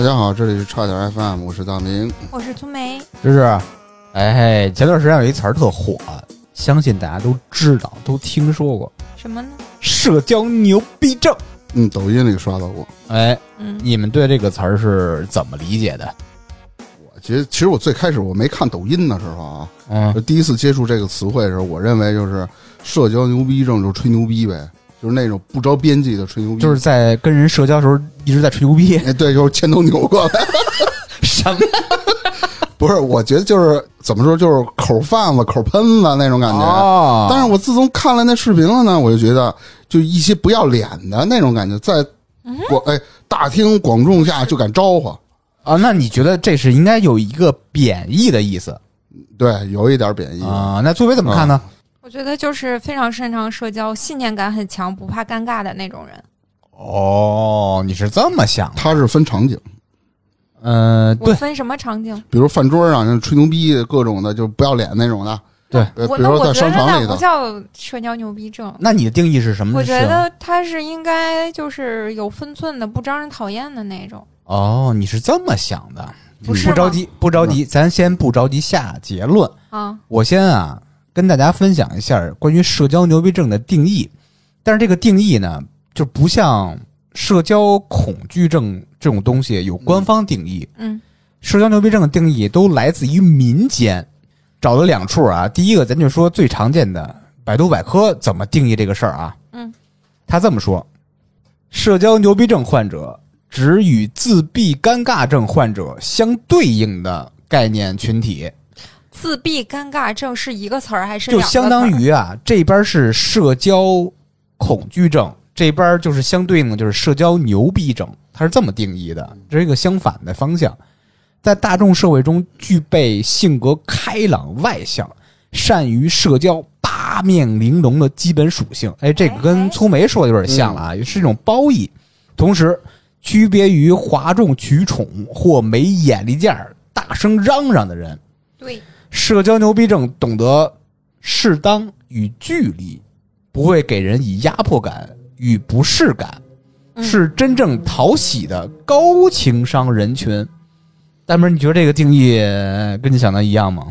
大家好，这里是差点 FM，我是大明。我是粗梅，芝芝，哎嘿，前段时间有一词儿特火，相信大家都知道，都听说过什么呢？社交牛逼症。嗯，抖音里刷到过。哎，嗯，你们对这个词儿是怎么理解的？我觉得，其实我最开始我没看抖音的时候啊，嗯就第一次接触这个词汇的时候，我认为就是社交牛逼症，就是吹牛逼呗，就是那种不着边际的吹牛逼，就是在跟人社交的时候一直在吹牛逼，哎，对，就是牵头扭过来。什么？不是，我觉得就是怎么说，就是口贩子、口喷子那种感觉。哦但是我自从看了那视频了呢，我就觉得就一些不要脸的那种感觉，在广哎大庭广众下就敢招呼，啊，那你觉得这是应该有一个贬义的意思对，有一点贬义。啊？那作为怎么看呢？我觉得就是非常擅长社交、信念感很强、不怕尴尬的那种人。哦，你是这么想的？他是分场景，嗯，对，我分什么场景？比如饭桌上人吹牛逼，各种的就不要脸那种的。对呃，比如说在我那我觉得商场里不，叫社交牛逼症。那你的定义是什么？我觉得他是应该就是有分寸的，不招人讨厌的那种。哦，你是这么想的，不是不着急，不着急，咱先不着急下结论。啊，我先啊跟大家分享一下关于社交牛逼症的定义，但是这个定义呢，就不像社交恐惧症这种东西有官方定义，嗯社交牛逼症的定义都来自于民间，找了两处啊。第一个，咱就说最常见的百度百科怎么定义这个事儿啊？嗯，他这么说：社交牛逼症患者指与自闭尴尬症患者相对应的概念群体。自闭尴尬症是一个词儿还是就相当于啊，这边是社交恐惧症，这边就是相对应的就是社交牛逼症，它是这么定义的，这是一个相反的方向。在大众社会中具备性格开朗外向、善于社交、八面玲珑的基本属性。哎，这个跟粗梅说的有点像了啊，也是一种褒义。同时，区别于哗众取宠或没眼力见儿、大声嚷嚷的人。对，社交牛逼症懂得适当与距离，不会给人以压迫感与不适感，嗯是真正讨喜的高情商人群。大明，你觉得这个定义呃跟你想的一样吗？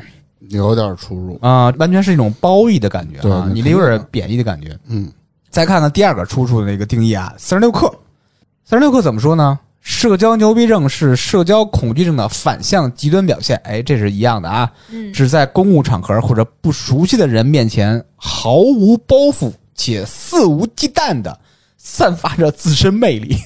有点出入。啊、完全是一种褒义的感觉啊，你这有点贬义的感觉。嗯，再看看第二个出处的那个定义啊，三十六课。三十六课怎么说呢？社交牛逼症是社交恐惧症的反向极端表现。哎，这是一样的啊。嗯，只在公共场合或者不熟悉的人面前毫无包袱且肆无忌惮的散发着自身魅力，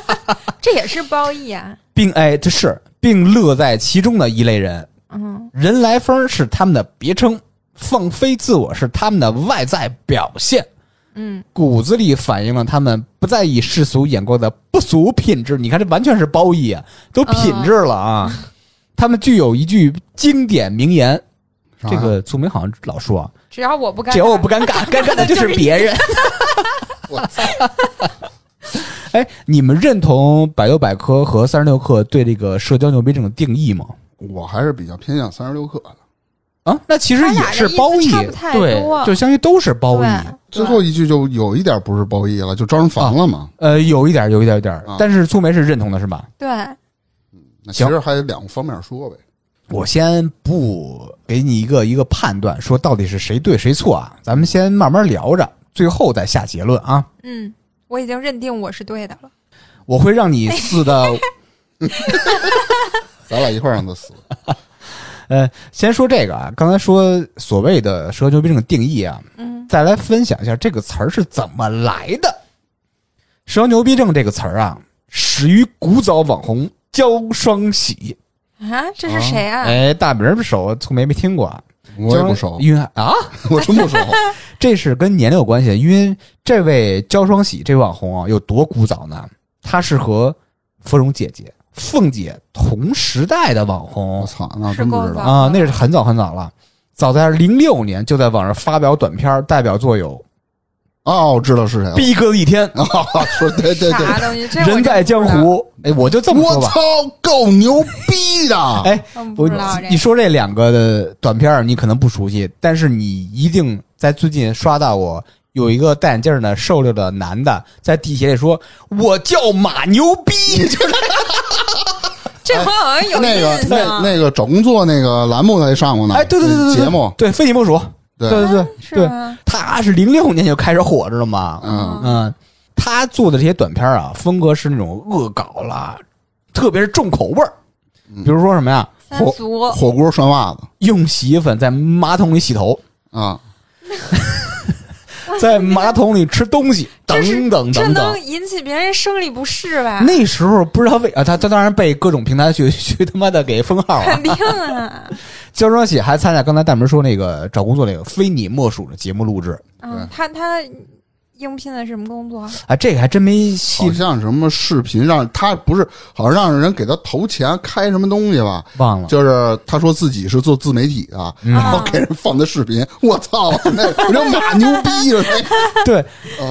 这也是褒义啊。并哎这是并乐在其中的一类人。嗯，人来疯是他们的别称，放飞自我是他们的外在表现，嗯，骨子里反映了他们不在意世俗眼光的不俗品质。你看，这完全是褒义啊，都品质了啊。他们具有一句经典名言，啥这个祖明好像老说啊，只要我不尴尬，只要我不尴尬，尴尬的就是别人。我操！哎，你们认同百度百科和三十六氪对这个社交牛逼症的定义吗？我还是比较偏向三十六氪的。啊，那其实也是褒义对，就相当于都是褒义。对最后一句就有一点不是褒义了，就招人烦了嘛。呃，有一点，有一点，有一点啊，但是苏梅是认同的，是吧？对，嗯那其实还有两个方面说呗。我先不给你一个一个判断，说到底是谁对谁错啊，咱们先慢慢聊着，最后再下结论啊。嗯，我已经认定我是对的了。我会让你死的，咱俩一块儿让他死。呃，先说这个啊，刚才说所谓的社交牛逼症的定义啊，嗯，再来分享一下这个词儿是怎么来的。社交牛逼症这个词儿啊，始于古早网红焦双喜。啊，这是谁啊？哎，大名儿不熟，从没没听过啊。我也不熟，因为啊，我真不熟。这是跟年龄有关系，因为这位焦双喜这位网红啊，有多古早呢？他是和芙蓉姐姐、凤姐同时代的网红我操，那真不知道。啊，那是很早很早了。早在零六年就在网上发表短片，代表作有哦，我知道是谁《了。逼哥的一天》啊，说对对对，啥东西？这我人在江湖。哎，我就这么说吧。我操，够牛逼的！哎，不我你说这两个的短片儿你可能不熟悉，但是你一定在最近刷到过。有一个戴眼镜儿的瘦溜的男的在地铁里说：“我叫马牛逼。”就是这我好像有那个那，那个找工作那个栏目他上过呢。哎，对对对对对，节目。对非你莫属，对。对对对？他是零六年就开始火，知道吗？嗯。嗯，他做的这些短片啊，风格是那种恶搞啦，特别是重口味儿，比如说什么呀，三俗，火锅涮袜子。用洗衣粉在马桶里洗头，啊，在马桶里吃东西，等等这等等能。引起别人生理不适吧？那时候不知道为啊，他他当然被各种平台去去他妈的给封号啊肯。定啊，焦双喜还参加刚才大门说那个找工作那个非你莫属的节目录制嗯，他他应聘的什么工作？啊，这个还真没细好像什么视频让他不是，好像让人给他投钱开什么东西吧？忘了。就是他说自己是做自媒体的，嗯然后给人放的视频，我操，那我这马牛逼了，那 对，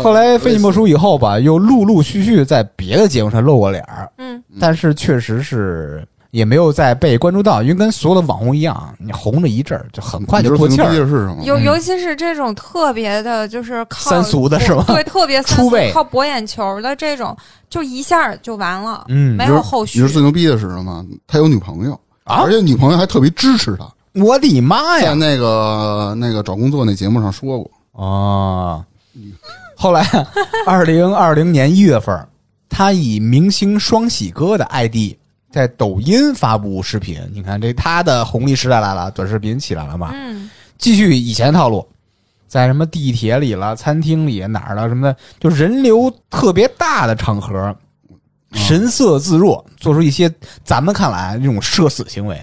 后来非你莫属以后吧，又陆陆续续在别的节目上露过脸儿，嗯，但是确实是也没有再被关注到，因为跟所有的网红一样，你红了一阵儿就很快就过气儿。的是什么？尤尤其是这种特别的，就是靠三俗的是吧对，特别三俗出位靠博眼球的这种，就一下就完了，嗯没有后续你是。最牛逼的是什么？他有女朋友，啊而且女朋友还特别支持他，我的妈呀！在那个那个找工作那节目上说过。啊，后来二零二零年一月份，他以明星双喜哥的 ID 在抖音发布视频。你看这他的红利时代来了，短视频起来了嘛？嗯，继续以前套路，在什么地铁里了、餐厅里哪儿了什么的，就人流特别大的场合，神色自若，做出一些咱们看来这种社死行为。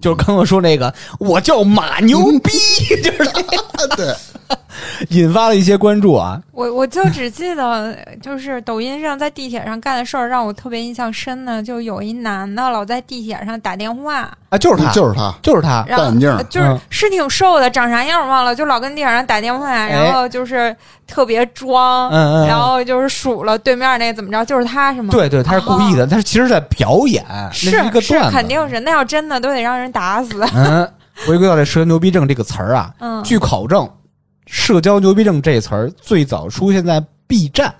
就是刚刚说那个，我叫马牛逼，就是 对，引发了一些关注啊。我我就只记得，就是抖音上在地铁上干的事儿，让我特别印象深的，就有一男的老在地铁上打电话，啊，就是他，就是他，就是他，戴眼镜就是嗯是挺瘦的，长啥样忘了，就老跟地铁上打电话，然后就是特别装，嗯嗯嗯然后就是数了对面那怎么着，就是他是吗？对对，他是故意的，他是其实在表演，那是一个段子，肯定是，那要真的都得让人打死。嗯，回归到这社交牛逼症这个词儿啊，嗯，据考证，社交牛逼症这词儿最早出现在 B 站，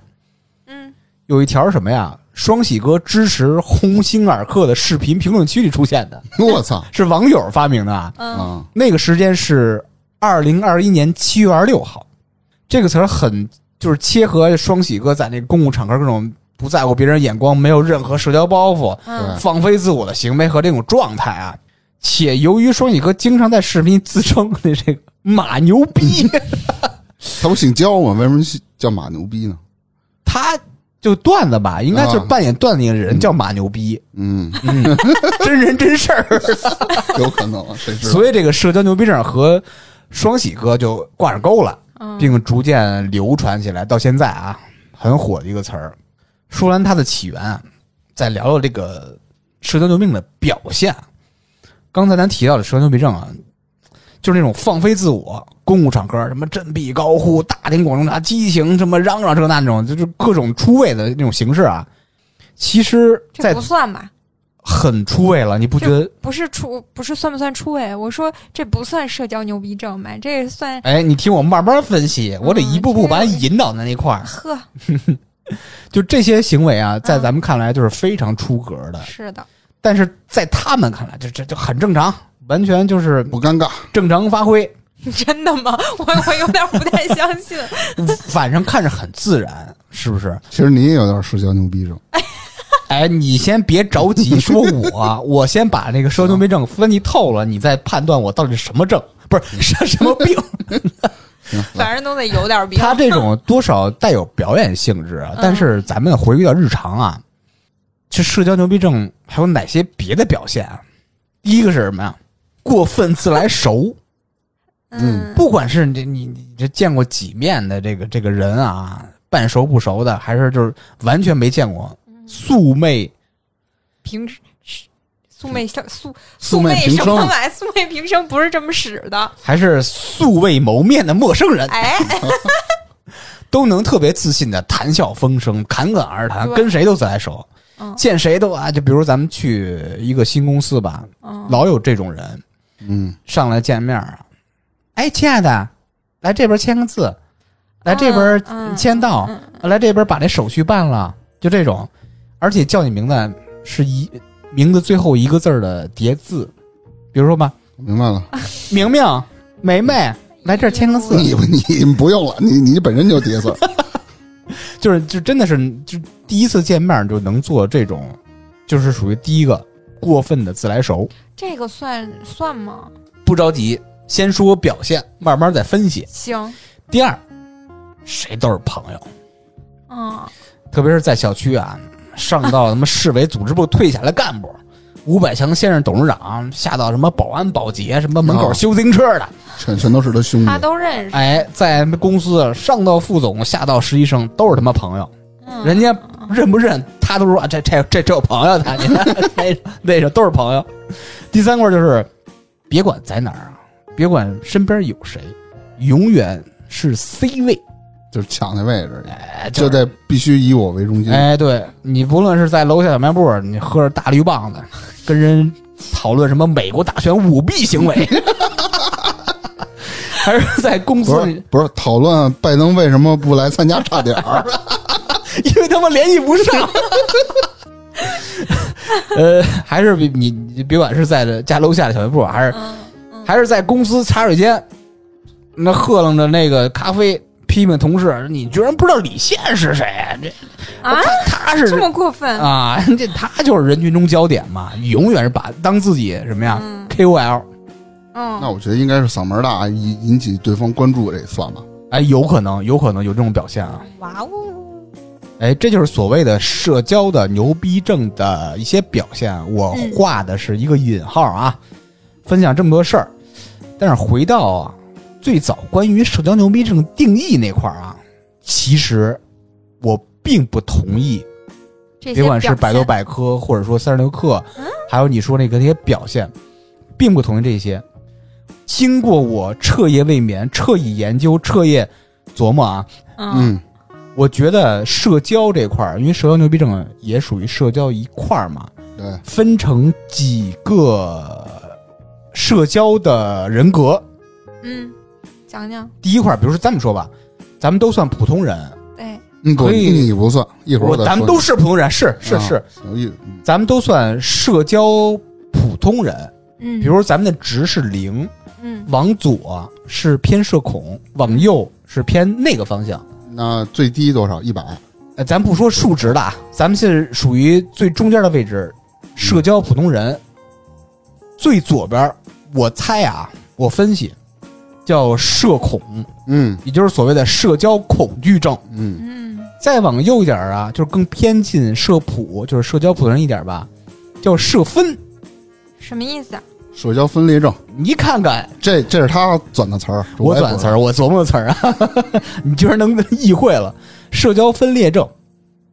嗯，有一条什么呀？双喜哥支持鸿星尔克的视频评论区里出现的，我操 是网友发明的啊。嗯啊！那个时间是二零二一年七月二十六号，这个词儿很就是切合双喜哥在那个公共场合各种不在乎别人眼光，没有任何社交包袱，嗯放飞自我的行为和这种状态啊。且由于双喜哥经常在视频自称的这个马牛逼，他不姓焦吗？为什么叫马牛逼呢？他就段子吧，应该是扮演段子的人叫马牛逼，嗯，嗯，真人真事儿。有可能，谁知道？所以这个社交牛逼症和双喜哥就挂上钩了。嗯并逐渐流传起来，到现在啊，很火的一个词儿。说完它的起源啊，再聊聊这个社交牛逼症的表现。刚才咱提到的社交牛逼症啊，就是那种放飞自我，公共场合什么振臂高呼、大庭广众下激情，什么嚷嚷这那那种，就是各种出位的那种形式啊。其实，在这不算吧？很出位了，你不觉得？不是出，不是算不算出位？我说这不算社交牛逼症吧？这算哎，你听我慢慢分析，我得一步步把你引导在那块儿。呵，就这些行为啊，在咱们看来就是非常出格的，是的，但是在他们看来，这这就很正常，完全就是不尴尬，正常发挥，真的吗？我我有点不太相信。反正看着很自然，是不是？其实你也有点社交牛逼症。哎，你先别着急说我，我先把那个社交牛逼症分析透了，你再判断我到底是什么症，不是什什么病。反正都得有点病。他这种多少带有表演性质啊，但是咱们回归到日常啊，这社交牛逼症还有哪些别的表现啊？第一个是什么呀？过分自来熟。嗯，不管是你你你这见过几面的这个这个人啊，半熟不熟的，还是就是完全没见过，素昧平素昧相素素昧昧平生什么玩意？素昧平生不是这么使的。还是素未谋面的陌生人，哎，都能特别自信的谈笑风生、侃侃而谈，跟谁都自来熟，嗯。见谁都啊，就比如咱们去一个新公司吧，嗯。老有这种人嗯，上来见面啊，哎，亲爱的，来这边签个字，来这边签到，嗯来这边把这手续办了，就这种，而且叫你名字是一名字最后一个字儿的叠字，比如说吧，明白了，明明、梅梅来这儿签个字，你你不用了，你你本身就叠字儿，就是就真的是就第一次见面就能做这种，就是属于第一个过分的自来熟。这个算算吗？不着急，先说表现，慢慢再分析。行，第二，谁都是朋友，嗯，特别是在小区啊，上到什么市委组织部退下来干部，五百强先生董事长，下到什么保安保洁，什么门口哦修自行车的，全全都是他兄弟他。都认识。哎，在公司上到副总，下到实习生，都是他妈朋友。嗯人家认不认他都说啊，这这这这有朋友他，你看 那那个都是朋友。第三块就是，别管在哪儿啊，别管身边有谁，永远是 C 位，就是抢那位置，哎，就是得必须以我为中心。哎，对你不论是在楼下小卖部，你喝着大绿棒子，跟人讨论什么美国大选舞弊行为，还是在公不是司里，不是讨论拜登为什么不来参加差点儿，因为他们联系不上。呃，还是比你你别管是在这家楼下的小卖部，还是、嗯还是在公司茶水间，那喝楞着那个咖啡，批评同事，你居然不知道李现是谁？这啊，他是这么过分？啊，这他就是人群中焦点嘛，永远是把当自己什么呀、嗯 KOL，嗯，那我觉得应该是嗓门大引引起对方关注，这算吧？哎，有可能，有可能有这种表现啊。哇哦，哎，这就是所谓的社交的牛逼症的一些表现。我嗯画的是一个引号啊，分享这么多事儿，但是回到啊最早关于社交牛逼症定义那块儿啊，其实我并不同意，别管是百度百科或者说三十六课，还有你说那个那些表现，并不同意这些。经过我彻夜未眠、彻夜研究、彻夜琢磨啊，嗯。嗯，我觉得社交这块儿，因为社交牛逼症也属于社交一块儿嘛，对，分成几个社交的人格。嗯，讲讲，第一块儿，比如说这么说吧，咱们都算普通人，对，嗯，不，可以你不算，一会儿。我咱们都是普通人，是是啊是，有意嗯咱们都算社交普通人。嗯，比如咱们的值是零，嗯往左是偏社恐，往右是偏那个方向。那最低多少？一百。呃，咱不说数值的啊，咱们是属于最中间的位置，社交普通人。最左边，我猜啊，我分析叫社恐，嗯也就是所谓的社交恐惧症。嗯嗯再往右一点啊，就是更偏近社普，就是社交普通人一点吧，叫社分。什么意思啊？社交分裂症，你看看，这这是他转的词儿，我转词儿，我琢磨的词儿啊，你居然能意会了。社交分裂症，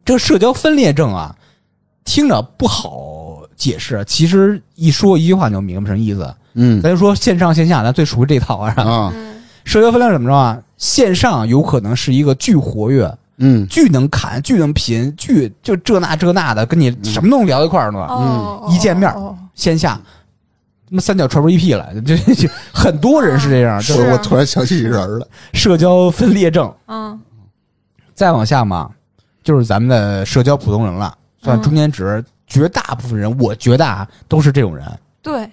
这个社交分裂症啊，听着不好解释，其实一说一句话你就明白什么意思。嗯咱就说线上线下，咱最熟悉这套啊。啊嗯社交分量怎么着啊？线上有可能是一个巨活跃、嗯巨能侃、巨能贫、巨就这那这那的，跟你什么都能聊一块儿呢。嗯，一见面哦线下，他妈三脚踹出一屁来，就就很多人是这样，就是我我突然想起一人了，社交分裂症。嗯再往下嘛，就是咱们的社交普通人了，算嗯中间值。绝大部分人，我觉得啊，都是这种人。对，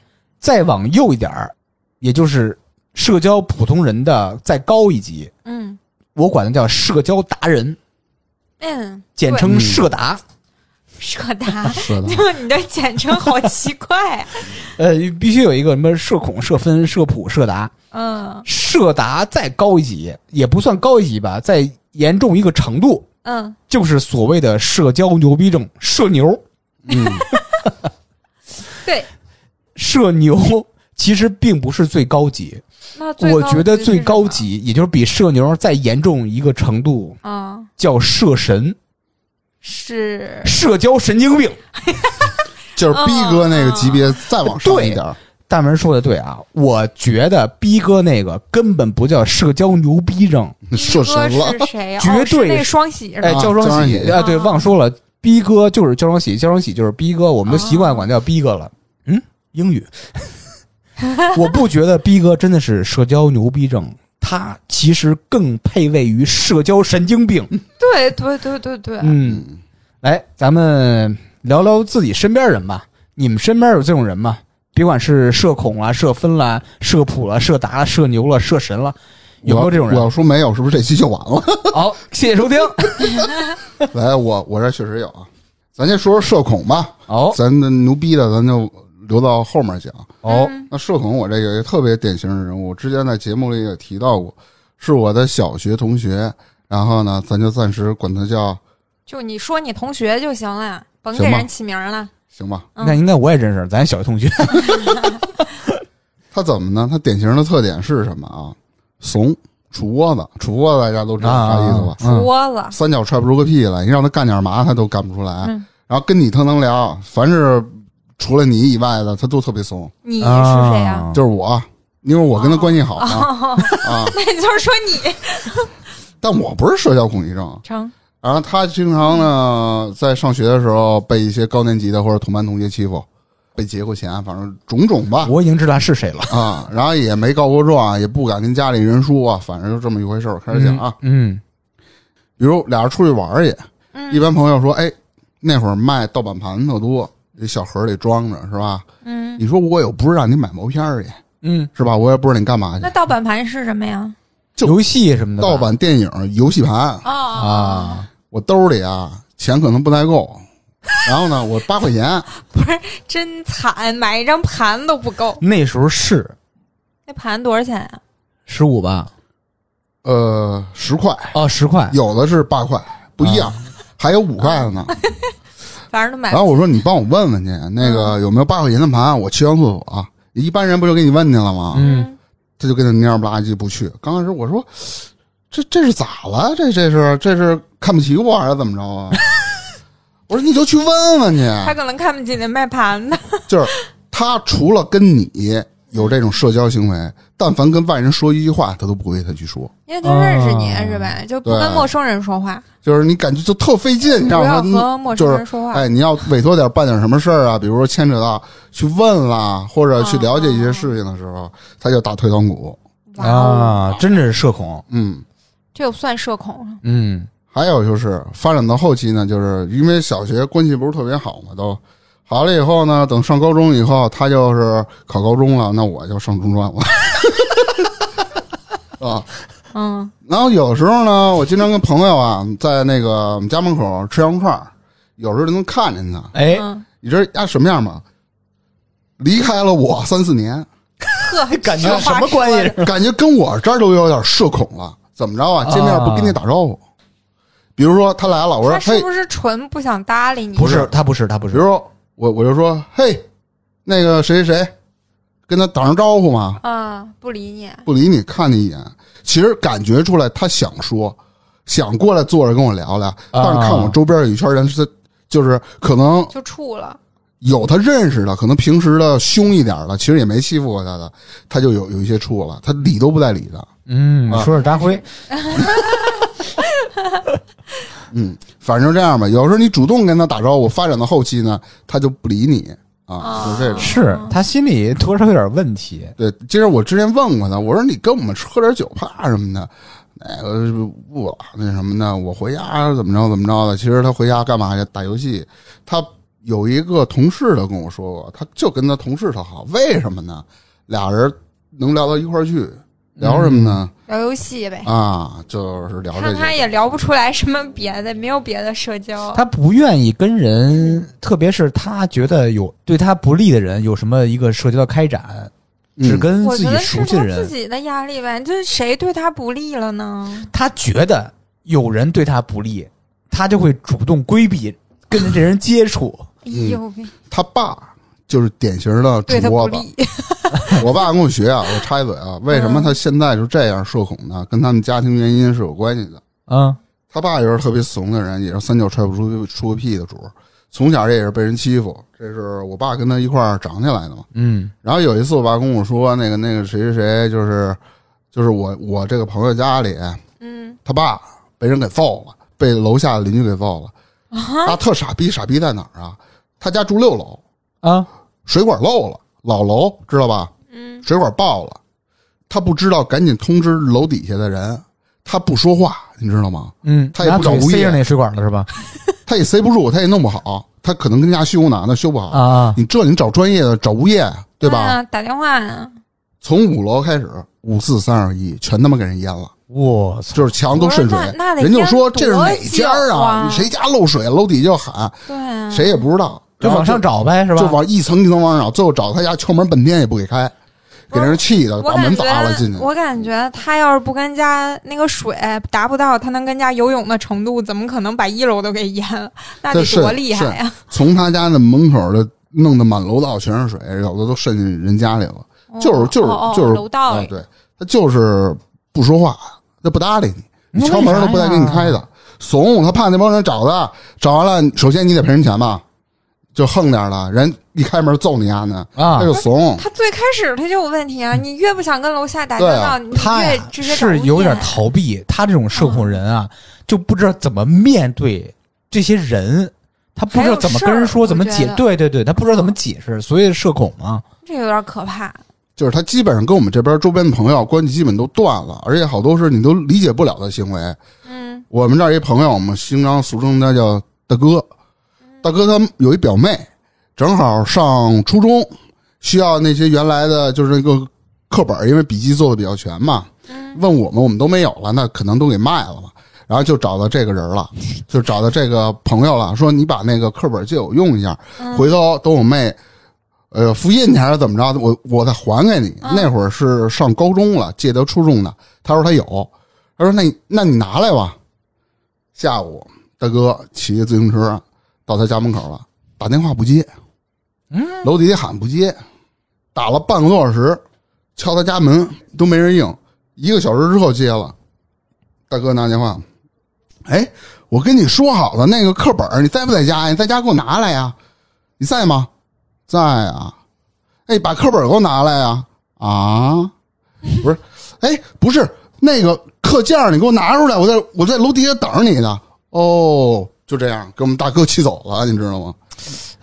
再往右一点儿，也就是社交普通人的再高一级，嗯我管它叫社交达人，嗯，简称社达。社达，就你的简称好奇怪啊。呃，必须有一个什么社恐、社分、社普、社达。嗯社达再高一级，也不算高一级吧，再严重一个程度，嗯，就是所谓的社交牛逼症，社牛。嗯 对，社牛其实并不是最高级，那最我觉得最高级，也就是比社牛再严重一个程度，啊叫社神，是社交神经病。就是逼哥那个级别再往上一点儿，大门说的对啊，我觉得逼哥那个根本不叫社交牛逼症，社神了是谁啊？绝哦是对那双喜是吧哎，啊焦双焦双喜啊，对，啊忘说了，逼哥就是焦双喜，焦双喜就是逼哥，我们都习惯管叫逼哥了。嗯，英语，我不觉得逼哥真的是社交牛逼症，他其实更配位于社交神经病。对对对对对，嗯，来，咱们聊聊自己身边人吧。你们身边有这种人吗？别管是社恐啦、社分啦、社普了、社达了、社牛了、社神了，有没有这种人我要？说没有，是不是这期就完了？好，谢谢收听。来，我我这确实有啊。咱先说说社恐吧，哦咱的牛逼的咱就留到后面讲。哦，那社恐，我这个也特别典型的人物，之前在节目里也提到过，是我的小学同学。然后呢，咱就暂时管他叫就你说你同学就行了，甭给人起名了。行吧？嗯那应该我也认识，咱小学同学。他怎么呢？他典型的特点是什么啊？怂，杵窝子，杵窝子大家都知道啥意思吧？杵窝子，三脚踹不出个屁来，你让他干点嘛，他都干不出来。嗯然后跟你特能聊，凡是除了你以外的，他都特别怂。你是谁呀？啊就是我，因为我跟他关系好嘛、哦，啊。那你就是说你但我不是社交恐惧症。成然后他经常呢，在上学的时候被一些高年级的或者同班同学欺负，被劫过钱，反正种种吧。我已经知道是谁了。啊，然后也没告过状，也不敢跟家里人说，啊反正就这么一回事儿。开始讲啊，嗯，比如俩人出去玩儿去，嗯一般朋友说，哎，那会儿卖盗版盘特多，这小盒里装着是吧？嗯，你说我又不是让你买毛片儿去，嗯是吧？我也不知道你干嘛去那。盗版盘是什么呀？就游戏什么的吧，盗版电影、游戏盘，哦啊，我兜里啊钱可能不太够，然后呢，我八块钱，不是真惨，买一张盘都不够。那时候是那盘多少钱呀？十五吧？呃，十块，哦，十块。有的是八块，不一样，还有五块的呢。反正都买然后我说你帮我问问去，那个有没有八块钱的盘？我去趟厕所、一般人不就给你问去了吗？嗯，他就跟那蔫不拉几不去。刚开始我说这这是咋了？这这是这是看不起我还是怎么着啊？我说你就去问问去。他可能看不起那卖盘的。就是他除了跟你有这种社交行为，但凡跟外人说一句话，他都不会他去说。因为他认识你哦是吧？就不跟陌生人说话，就是你感觉就特费劲，你不要让他和陌生人说话。哎，你要委托点办点什么事儿啊，比如说牵扯到去问啦，或者去了解一些事情的时候，他就打退堂鼓。啊，真的是社恐。嗯，这又算社恐？嗯还有就是发展到后期呢，就是因为小学关系不是特别好嘛，都好了以后呢，等上高中以后，他就是考高中了，那我就上中专了。啊，嗯，然后有时候呢，我经常跟朋友啊，在那个我们家门口吃羊肉串儿，有时候就能看见他。哎，嗯，你知道他什么样吗？离开了我三四年，呵，感觉什么关系？感觉跟我这儿都有点社恐了。怎么着啊？见面不跟你打招呼？比如说他来了，我说嘿，他是不是纯不想搭理你？不是，他不是，他不是。比如说我我就说嘿，那个谁谁谁，跟他打声招呼嘛，啊，不理你。不理你，看你一眼。其实感觉出来他想说，想过来坐着跟我聊聊，但是看我周边有一圈人是，就是可能就怵了。有他认识的，可能平时的凶一点的，其实也没欺负过他的，他就有有一些怵了，他理都不带理的。嗯，啊说是扎辉。嗯，反正这样吧，有时候你主动跟他打招呼，发展到后期呢，他就不理你啊，就这种。是他心里多少有点问题。对，其实我之前问过他，我说你跟我们喝点酒怕什么的，那个不老那什么的，我回家怎么着怎么着的。其实他回家干嘛去？打游戏。他有一个同事的跟我说过，他就跟他同事特好，为什么呢？俩人能聊到一块儿去，聊什么呢？聊游戏呗，啊，就是聊这看他。也聊不出来什么别的，没有别的社交。他不愿意跟人，特别是他觉得有对他不利的人有什么一个社交的开展，只嗯跟自己熟悉的人。他自己的压力呗，就是谁对他不利了呢？他觉得有人对他不利，他就会主动规避跟这人接触。哎呦，他爸就是典型的主窝子。我爸跟我学啊，我插一嘴啊，为什么他现在就这样社恐呢？跟他们家庭原因是有关系的。嗯他爸也是特别怂的人，也是三脚踹不出出个屁的主，从小这也是被人欺负。这是我爸跟他一块儿长起来的嘛。嗯然后有一次，我爸跟我说，那个那个谁谁谁，就是就是我我这个朋友家里，嗯，他爸被人给揍了，被楼下的邻居给揍了。啊，特傻逼，傻逼在哪儿啊？他家住六楼，啊水管漏了，老楼知道吧？嗯，水管爆了，他不知道，赶紧通知楼底下的人。他不说话，你知道吗？嗯，他也不找物业塞着那水管了是吧？他也塞不住，他也弄不好，他可能跟家修呢，那修不好。啊，你这你找专业的，找物业，对吧？啊打电话呀，从五楼开始，五四三二一，全他妈给人淹了，我操！就是墙都渗水那人就说这是哪家啊谁家漏水，楼底下就喊，对啊，谁也不知道，就往上找呗，是吧？就往一层一层往上找，最后找他家敲门半天也不给开，给人气的把门砸了进去。我感觉他要是不跟家那个水达不到他能跟家游泳的程度，怎么可能把一楼都给淹了？那得多厉害呀！从他家那门口的弄得满楼道全是水，有的都渗进人家里了。就是就是就是楼道里，啊对他就是不说话，他不搭理你，你敲门都不带给你开的，怂，他怕那帮人找他，找完了，首先你得赔人钱吧，就横点了，人一开门揍你丫呢，啊他就怂，他最开始他就有问题啊！你越不想跟楼下打交道，你他呀越直接找是有点逃避，他这种社恐人啊，就不知道怎么面对这些人，他不知道怎么跟人说，还有事儿怎么解觉，得对对对，他不知道怎么解释，所以社恐嘛。这有点可怕。就是他基本上跟我们这边周边的朋友关系基本都断了，而且好多是你都理解不了的行为。嗯我们这儿一朋友，我们经常俗称他叫大哥。大哥他有一表妹，正好上初中，需要那些原来的就是那个课本，因为笔记做的比较全嘛。嗯问我们，我们都没有了，那可能都给卖了嘛。然后就找到这个人了，就找到这个朋友了，说你把那个课本借我用一下，嗯回头等我妹，呃，复印去还是怎么着，我我再还给你。嗯那会儿是上高中了，借得初中的，他说他有，他说那那你拿来吧。下午大哥骑着自行车到他家门口了，打电话不接，嗯，楼底下喊不接，打了半个多小时，敲他家门都没人应，一个小时之后接了，大哥拿电话，哎，我跟你说好了，那个课本你在不在家呀？你在家给我拿来呀？你在吗？在啊。哎，把课本给我拿来呀！啊，不是，哎，不是那个课件儿你给我拿出来，我在我在楼底下等着你呢。哦，就这样，给我们大哥气走了，你知道吗？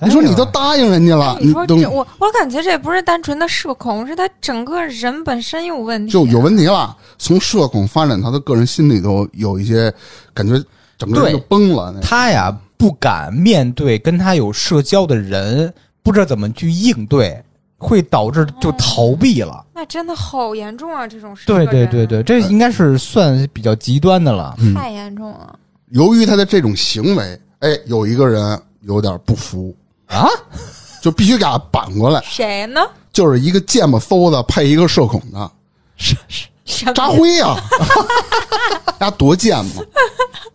你说你都答应人家了，你说都这我我感觉这不是单纯的社恐，是他整个人本身有问题，就有问题了。从社恐发展，他的个人心里头有一些感觉，整个人就崩了。那他呀不敢面对跟他有社交的人，不知道怎么去应对，会导致就逃避了。那真的好严重啊！这种事，对对对对，这应该是算比较极端的了。嗯太严重了。由于他的这种行为，哎，有一个人有点不服，啊，就必须给他扳过来，谁呢？就是一个贱吧嗖的配一个社恐的。是是，扎辉呀、他多贱嘛！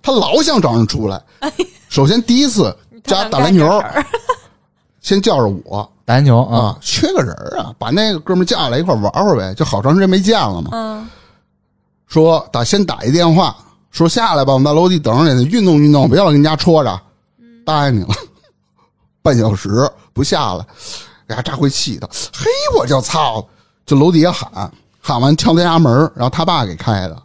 他老想找人出来。首先第一次加打篮球，先叫着我。打篮球啊，啊，缺个人啊，把那个哥们叫下来一块儿玩会儿呗，就好长时间没见了嘛。嗯，说打先打一电话，说下来吧，我们在楼底等着你，运动运动，别老跟家戳着。答应你了，半小时不下来，给他扎回气的，嘿，我就操，就楼底下喊，喊完敲他家门，然后他爸给开的，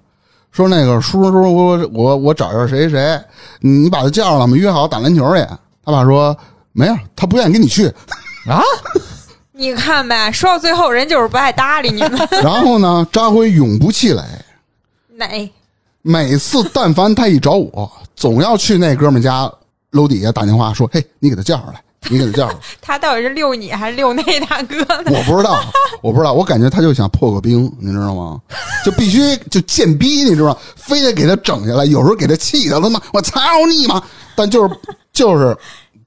说那个叔叔叔，我我我找着谁谁谁，你把他叫上了，我们约好打篮球去。他爸说没有，他不愿意跟你去。啊，你看呗，说到最后，人就是不爱搭理你们。然后呢，张辉永不气馁，哪？每次但凡他一找我，总要去那哥们家楼底下打电话说：“嘿，你给他叫上来，你给他叫上来。他到底是遛你还是遛那大哥”呢？我不知道，我不知道，我感觉他就想破个冰，你知道吗？就必须就贱逼，你知道吗？非得给他整下来，有时候给他气的他妈我操你妈！但就是就是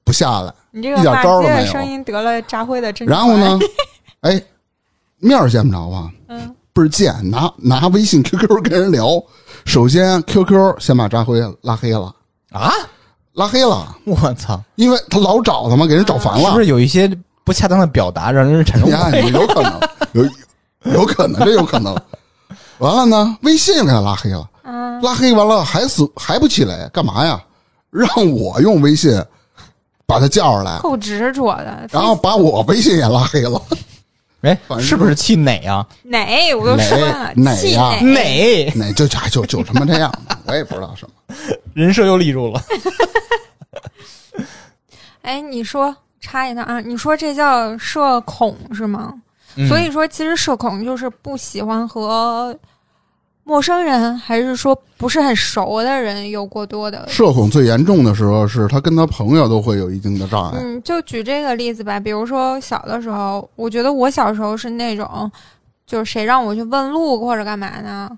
不下来。你这个一点招都没有声音得了扎辉的真。然后呢？，哎，面儿见不着吧，嗯，倍儿贱，拿拿微信、QQ 跟人聊。首先，QQ 先把扎辉拉黑了，啊，拉黑了，我操，因为他老找他嘛，给人找烦了。是不是有一些不恰当的表达让人产生呀，误会？有可能，有有可能，这有可能。完了呢，微信又给他拉黑了，嗯，拉黑完了还死还不起来，干嘛呀？让我用微信把他叫上来，够执着的。然后把我微信也拉黑了。哎是不是气馁啊？馁？我都说了，气哪哪呀馁。馁，就就就就他妈这样，我也不知道什么。人设又立住了。哎，你说插一下啊，你说这叫社恐是吗？嗯所以说，其实社恐就是不喜欢和陌生人，还是说不是很熟的人有过多的？社恐最严重的时候是他跟他朋友都会有一定的障碍。嗯，就举这个例子吧，比如说小的时候，我觉得我小时候是那种，就是谁让我去问路或者干嘛呢，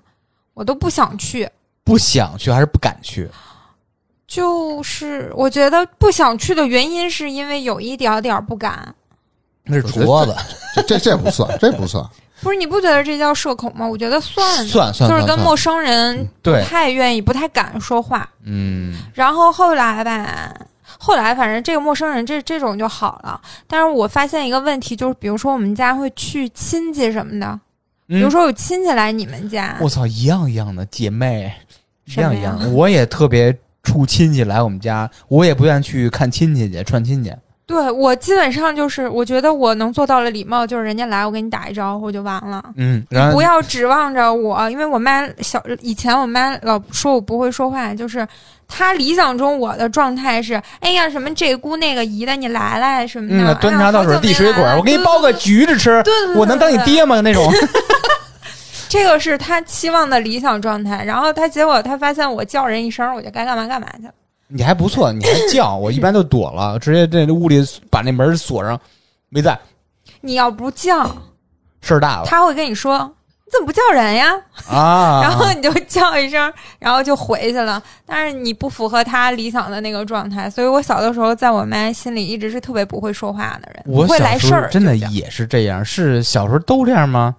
我都不想去。不想去还是不敢去？就是我觉得不想去的原因，是因为有一点点不敢。那是矬子，这这这不算，这不算。不是你不觉得这叫社恐吗？我觉得算算算，就是跟陌生人不，太愿意、不太敢说话。嗯然后后来吧，后来反正这个陌生人这这种就好了。但是我发现一个问题，就是比如说我们家会去亲戚什么的，比比如说有亲戚来你们家，嗯我操，一样一样的姐妹，一样一样的。我也特别处亲戚来我们家，我也不愿意去看亲戚去串亲戚。对我基本上就是我觉得我能做到了礼貌，就是人家来我给你打一招呼就完了。嗯，然后不要指望着我，因为我妈小以前我妈老说我不会说话，就是她理想中我的状态是，哎呀什么这姑那个姨的你来来什么的，嗯，端茶倒水递水果，我给你剥个橘子吃，对对对，我能当你爹吗？那种。这个是他期望的理想状态，然后他结果他发现我叫人一声，我就该干嘛干嘛去了。你还不错，你还叫我，一般都躲了，直接这屋里把那门锁上，没在，你要不叫，事儿大了他会跟你说你怎么不叫人呀？啊！然后你就叫一声，然后就回去了。但是你不符合他理想的那个状态，所以我小的时候在我妈心里一直是特别不会说话的人，我不会来事儿，候真的也是这样，是小时候都这样吗？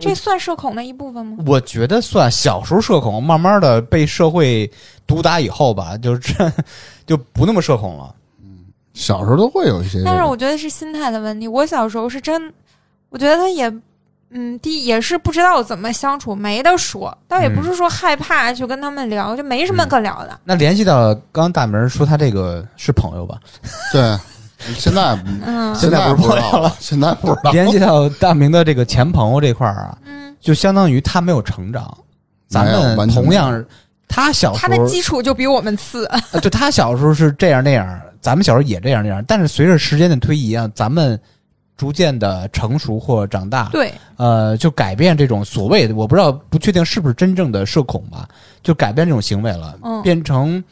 这算社恐的一部分吗？我觉得算小时候社恐，慢慢的被社会毒打以后吧，就这就不那么社恐了。小时候都会有一些但是我觉得是心态的问题。我小时候是真，我觉得也，嗯，第一也是不知道怎么相处，没得说，倒也不是说害怕去跟他们聊，就没什么可聊的。那联系到刚刚大明说他这个是朋友吧？对。现在嗯现在不知道了，现在不知道。联系到大明的这个前朋友这块儿啊，嗯，就相当于他没有成长。咱们同样，他小时候他的基础就比我们次。就，他小时候是这样那样，咱们小时候也这样那样，但是随着时间的推移啊，咱们逐渐的成熟或长大，对，呃，就改变这种所谓的我不知道不确定是不是真正的社恐吧，就改变这种行为了，嗯变成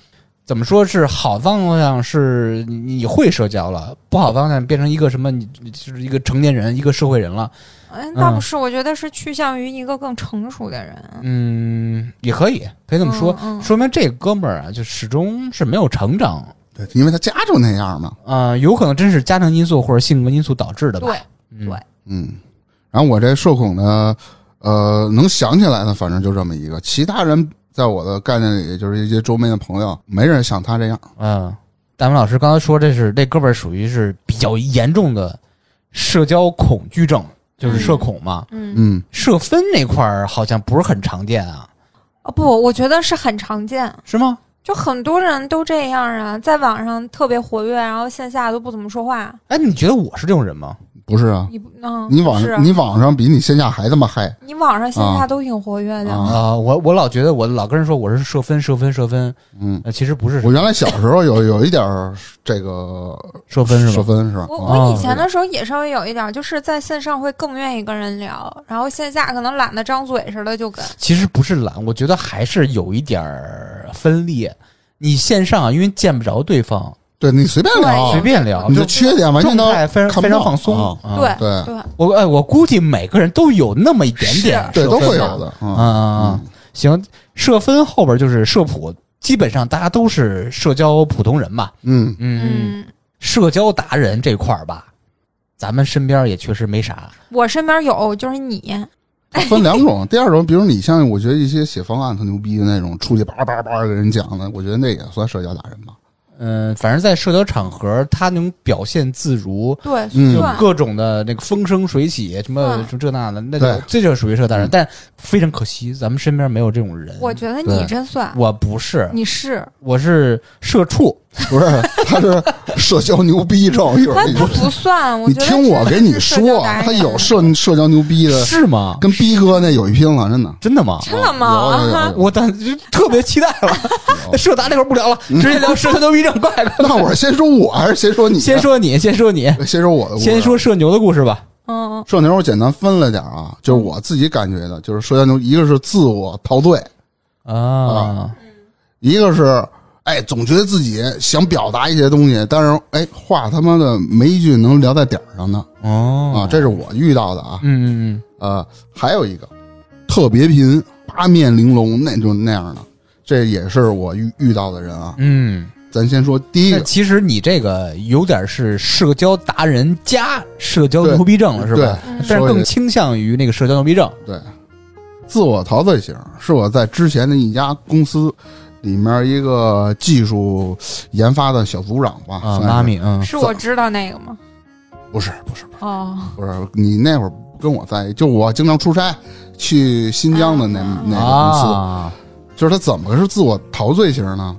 怎么说是好方向是你你会社交了，不好方向变成一个什么你你就是一个成年人一个社会人了，嗯，倒不是，我觉得是趋向于一个更成熟的人。嗯，也可以可以这么说，嗯嗯说明这哥们儿啊就始终是没有成长。对，因为他家就那样嘛。啊、有可能真是家庭因素或者性格因素导致的吧。对，嗯对嗯，然后我这社恐呢，呃，能想起来的，反正就这么一个。其他人在我的概念里，就是一些周边的朋友，没人像他这样。嗯，大明老师刚才说这是这哥们儿属于是比较严重的社交恐惧症，就是社恐嘛。嗯，嗯，社分那块儿好像不是很常见啊，哦不，我觉得是很常见，是吗？就很多人都这样啊，在网上特别活跃，然后线下都不怎么说话。哎，你觉得我是这种人吗？不是啊，你，嗯，你网是啊你网上比你线下还他妈嗨。你网上线下都挺活跃的。啊啊、我我老觉得我老跟人说我是社分社分社分，嗯，呃，其实不是我原来小时候有有一点儿这个社分是吧？社分是吧？我啊我以前的时候也稍微有一点，就是在线上会更愿意跟人聊，然后线下可能懒得张嘴似的就跟。其实不是懒，我觉得还是有一点儿分裂。你线上啊因为见不着对方，对你随便聊，随便聊，你的就缺点完全都非常看非常放松。对对对，我哎，我估计每个人都有那么一点点是对，都会有的。啊啊啊啊！行，社分后边就是社普，基本上大家都是社交普通人吧。嗯，嗯，嗯，社交达人这块儿吧，咱们身边也确实没啥。我身边有，就是你，分两种。第二种，比如你像我觉得一些写方案特牛逼的那种，出去叭叭叭给人讲的，我觉得那也算社交达人吧。嗯，反正在社交场合，他能表现自如，对，嗯就各种的那个风生水起，什么嗯什么这那的，那就这就属于社交达人嗯。但非常可惜，咱们身边没有这种人。我觉得你真算，我不是，你是，我是社畜。不是，他是社交牛逼症。一会儿你说，不算，我你听我给你说，他有社社交牛逼的，是吗？跟逼哥那有一拼了，真的。真的吗？真的吗？我当就特别期待了。社达那会儿不聊了，直接聊社交牛逼症，快快！那我是先说我还是先说你？先说你，先说你，先说我的故事，先说社牛的故事吧。嗯社牛我简单分了点啊，就是我自己感觉的，就是社交牛，一个是自我陶醉，啊，一个是哎总觉得自己想表达一些东西，但是哎话他妈的没一句能聊在点儿上的哦啊，这是我遇到的啊。嗯嗯呃，还有一个特别贫，八面玲珑那就那样的，这也是我遇遇到的人啊。嗯。咱先说第一个，其实你这个有点是社交达人加社交牛逼症了，是吧？对但是更倾向于那个社交牛逼症。对，自我陶醉型是我在之前的一家公司里面一个技术研发的小组长吧。啊，算是。妈咪，嗯，是我知道那个吗？不是不是不是。哦，不是，你那会儿跟我在一起，就我经常出差去新疆的那、啊那个公司，啊，就是。他怎么是。自我陶醉型呢？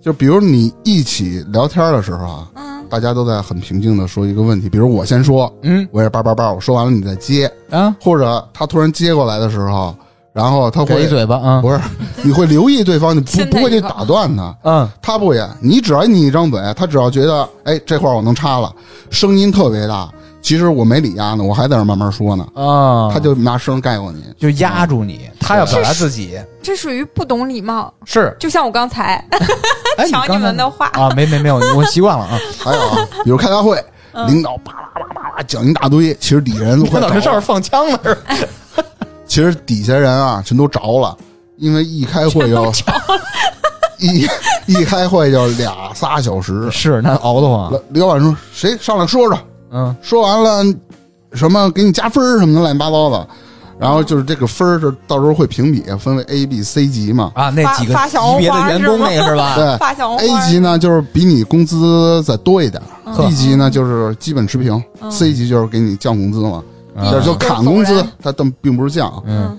就比如你一起聊天的时候啊，嗯大家都在很平静的说一个问题，比如我先说，嗯我也叭叭叭，我说完了你再接，啊，或者他突然接过来的时候，然后他会一嘴巴，啊，不是你会留意对方，你不不会去打断他，嗯。他不也，你只要你一张嘴，他只要觉得哎这块儿我能插了，声音特别大，其实我没理压呢，我还在那慢慢说呢，啊，他就拿声盖过你，就压住你，他要表达自己。这属于不懂礼貌，是，就像我刚才哎，抢你们的话。啊，没没没有，我习惯了啊，还有啊，比如开大会，领导叭叭叭叭叭讲一大堆，其实底下人都快着了我脑袋上面放枪了，是吧其实底下人啊全都着了，因为一开会要一一开会就俩仨小时。是那熬得慌，刘老板说谁上来说说，嗯说完了什么给你加分儿什么的乱七八糟的，然后就是这个分儿，就到时候会评比，分为 A、B、C 级嘛。啊，那几个发发小级别的员工那个是吧？对发小，A 级呢就是比你工资再多一点，B 级呢就是基本持平，C 级就是给你降工资嘛，啊这就砍工资都是走人，它但并不是降。嗯，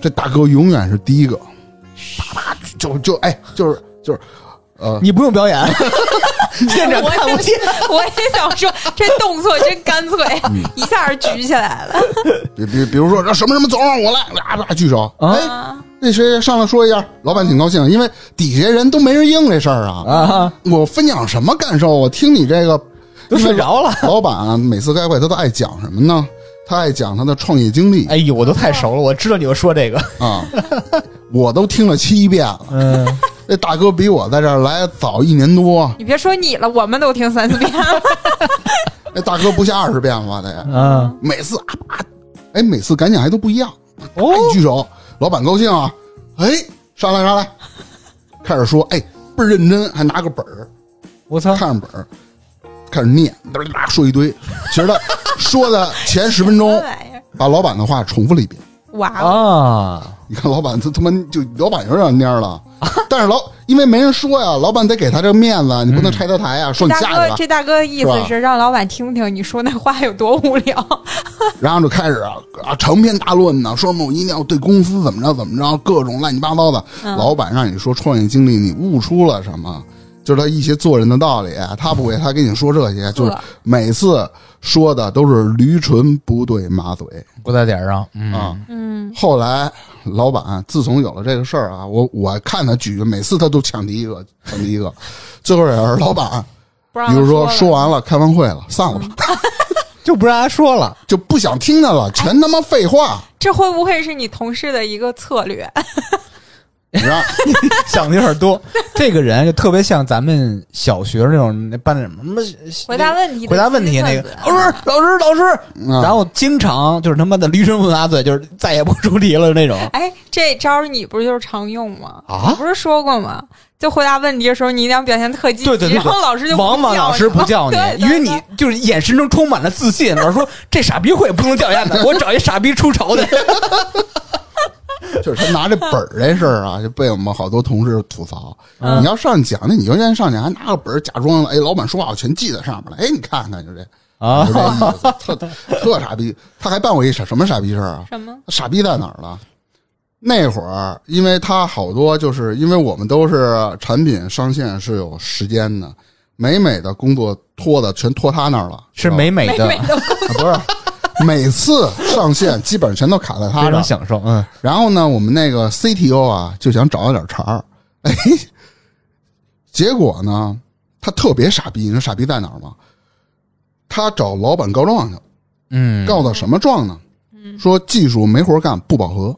这大哥永远是第一个，啪啪就就哎就是就是，呃，你不用表演，现场看不见。我也想说，这动作真干脆，嗯一下就举起来了。比比比如说这什么什么总让我来，啦啦举手，啊哎，啊，那谁上来说一下，老板挺高兴，因为底下人都没人应这事儿啊。啊，我分享什么感受？我听你这个都睡着了。老板啊，每次开会他都爱讲什么呢？他爱讲他的创业经历。哎呦，我都太熟了，我知道你要说这个。啊，我都听了七遍了。嗯，那大哥比我在这儿来早一年多，你别说你了，我们都听三四遍了。那大哥不下二十遍了吧得，嗯，每次啊啊，哎，每次感讲还都不一样。哦。一举手，老板高兴啊，哎，上来上来，开始说，哎，倍儿认真，还拿个本儿。我操，看着本儿，开始念，说一堆。其实他说的前十分钟？把老板的话重复了一遍。哇你看老板他他妈就老板有点蔫了，但是老因为没人说呀，老板得给他这个面子，你不能拆他台呀，说你大下去吧，哥，这大哥的意思是让老板听听你说那话有多无聊。然后就开始啊啊长篇大论呢，说什么我一定要对公司怎么着怎么着，各种乱七八糟的。嗯老板让你说创业经历，你悟出了什么？就是他一些做人的道理，他不会，他跟你说这些，就是每次说的都是驴唇不对马嘴不在点上。嗯啊。嗯，后来老板自从有了这个事儿啊，我我看他举，每次他都抢第一个，抢第一个。最后也是老板，比如说说说完了，开完会了，散了吧，就不让他说了。就不想听他了，全他妈废话。这会不会是你同事的一个策略？你知道，想的有点多。这个人就特别像咱们小学那种那班的什么回答问题回答问题那个老师老师老师，嗯然后经常就是他妈的驴唇不马嘴，就是再也不出题了那种。哎，这招你不是就是常用吗？啊你不是说过吗？就回答问题的时候，你一定要表现特积极，对对对，然后老师就不叫往往老师不叫你对，对因为你就是眼神中充满了自信。老师说这傻逼会不能调研的，我找一傻逼出丑的。就是他拿这本儿这事儿啊，就被我们好多同事吐槽。嗯你要上去讲，那你就愿意上去，还拿个本儿假装，哎，老板说话我全记在上面了。哎，你看看，就这，啊就这意思，特特傻逼。他还办过一傻什么傻逼事儿啊？什么？傻逼在哪儿了？那会儿，因为他好多就是因为我们都是产品上线是有时间的，美美的工作拖的全拖他那儿了，是美美的，美美的啊不是。每次上线基本上全都卡在他非这享受。嗯，然后呢，我们那个 CTO 啊，就想找他点茬儿，哎，结果呢，他特别傻逼，你说傻逼在哪儿吗？他找老板告状去了，嗯。告到什么状呢？说技术没活干，不饱和，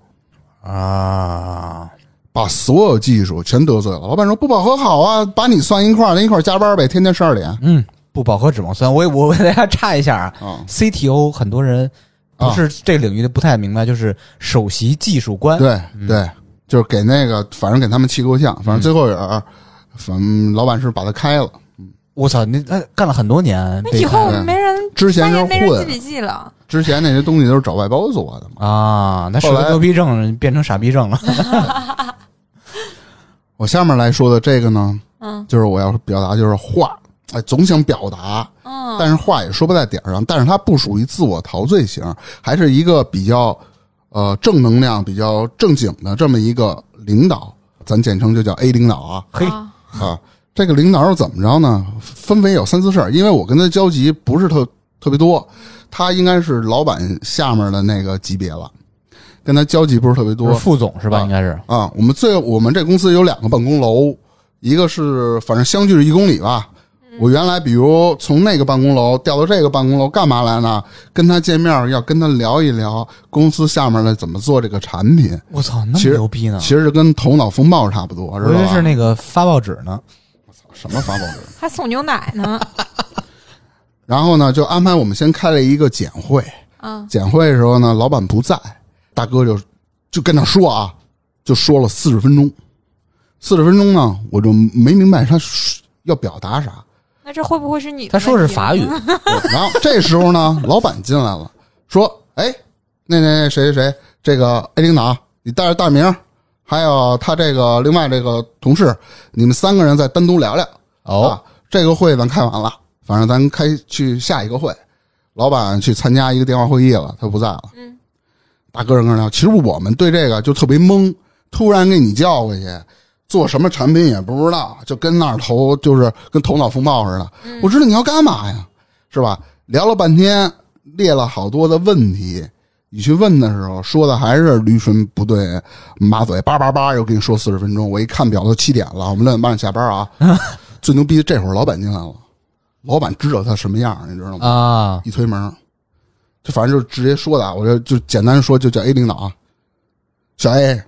啊，把所有技术全得罪了。老板说不饱和好啊，把你算一块儿，咱一块儿加班呗，天天十二点。嗯，不饱和脂肪酸，我也 我为大家插一下啊啊。，CTO 很多人不是这领域的不太明白，就是首席技术官。对对，就是给那个，反正给他们气够呛。反正最后也是，反正老板是把他开了。我操，那他干了很多年，那以后没人之前就是发现没人记混，笔记了。之前那些东西都是找外包做的嘛。啊，那是后来个牛逼症变成傻逼症了。我下面来说的这个呢，嗯就是我要表达就是话，哎，总想表达，嗯但是话也说不在点儿上。但是他不属于自我陶醉型，还是一个比较呃正能量、比较正经的这么一个领导，咱简称就叫 A 领导啊嘿，啊啊。这个领导是怎么着呢？分为有三四事儿，因为我跟他交集不是特特别多，他应该是老板下面的那个级别了，跟他交集不是特别多。副总是吧？啊应该是。啊，我们最我们这公司有两个办公楼，一个是反正相距是一公里吧。我原来比如从那个办公楼调到这个办公楼干嘛来呢？跟他见面要跟他聊一聊公司下面的怎么做这个产品，我操，那么牛逼呢！其实跟头脑风暴差不多，知道吧？是那个发报纸呢。我操什么发报纸？还送牛奶呢。然后呢，就安排我们先开了一个简会。啊简会的时候呢，老板不在，大哥就就跟他说啊，就说了四十分钟。四十分钟呢，我就没明白他说要表达啥。那这会不会是你他说是法语，然后 这时候呢，老板进来了，说：“哎，那那那谁谁谁，这个 A 领导，你带着大明，还有他这个另外这个同事，你们三个人再单独聊聊。哦啊，这个会咱开完了，反正咱开去下一个会。老板去参加一个电话会议了，他不在了。嗯，大哥跟人聊，其实我们对这个就特别懵，突然给你叫过去。”做什么产品也不知道，就跟那儿头就是跟头脑风暴似的。我知道你要干嘛呀，是吧？聊了半天，列了好多的问题，你去问的时候说的还是驴唇不对马嘴，叭叭叭又给你说四十分钟。我一看表都七点了，我们六点半下班啊。最牛逼，这会儿老板进来了，老板知道他什么样，你知道吗？啊，一推门，就反正就直接说的啊，我就就简单说，就叫 A 领导啊，小 A，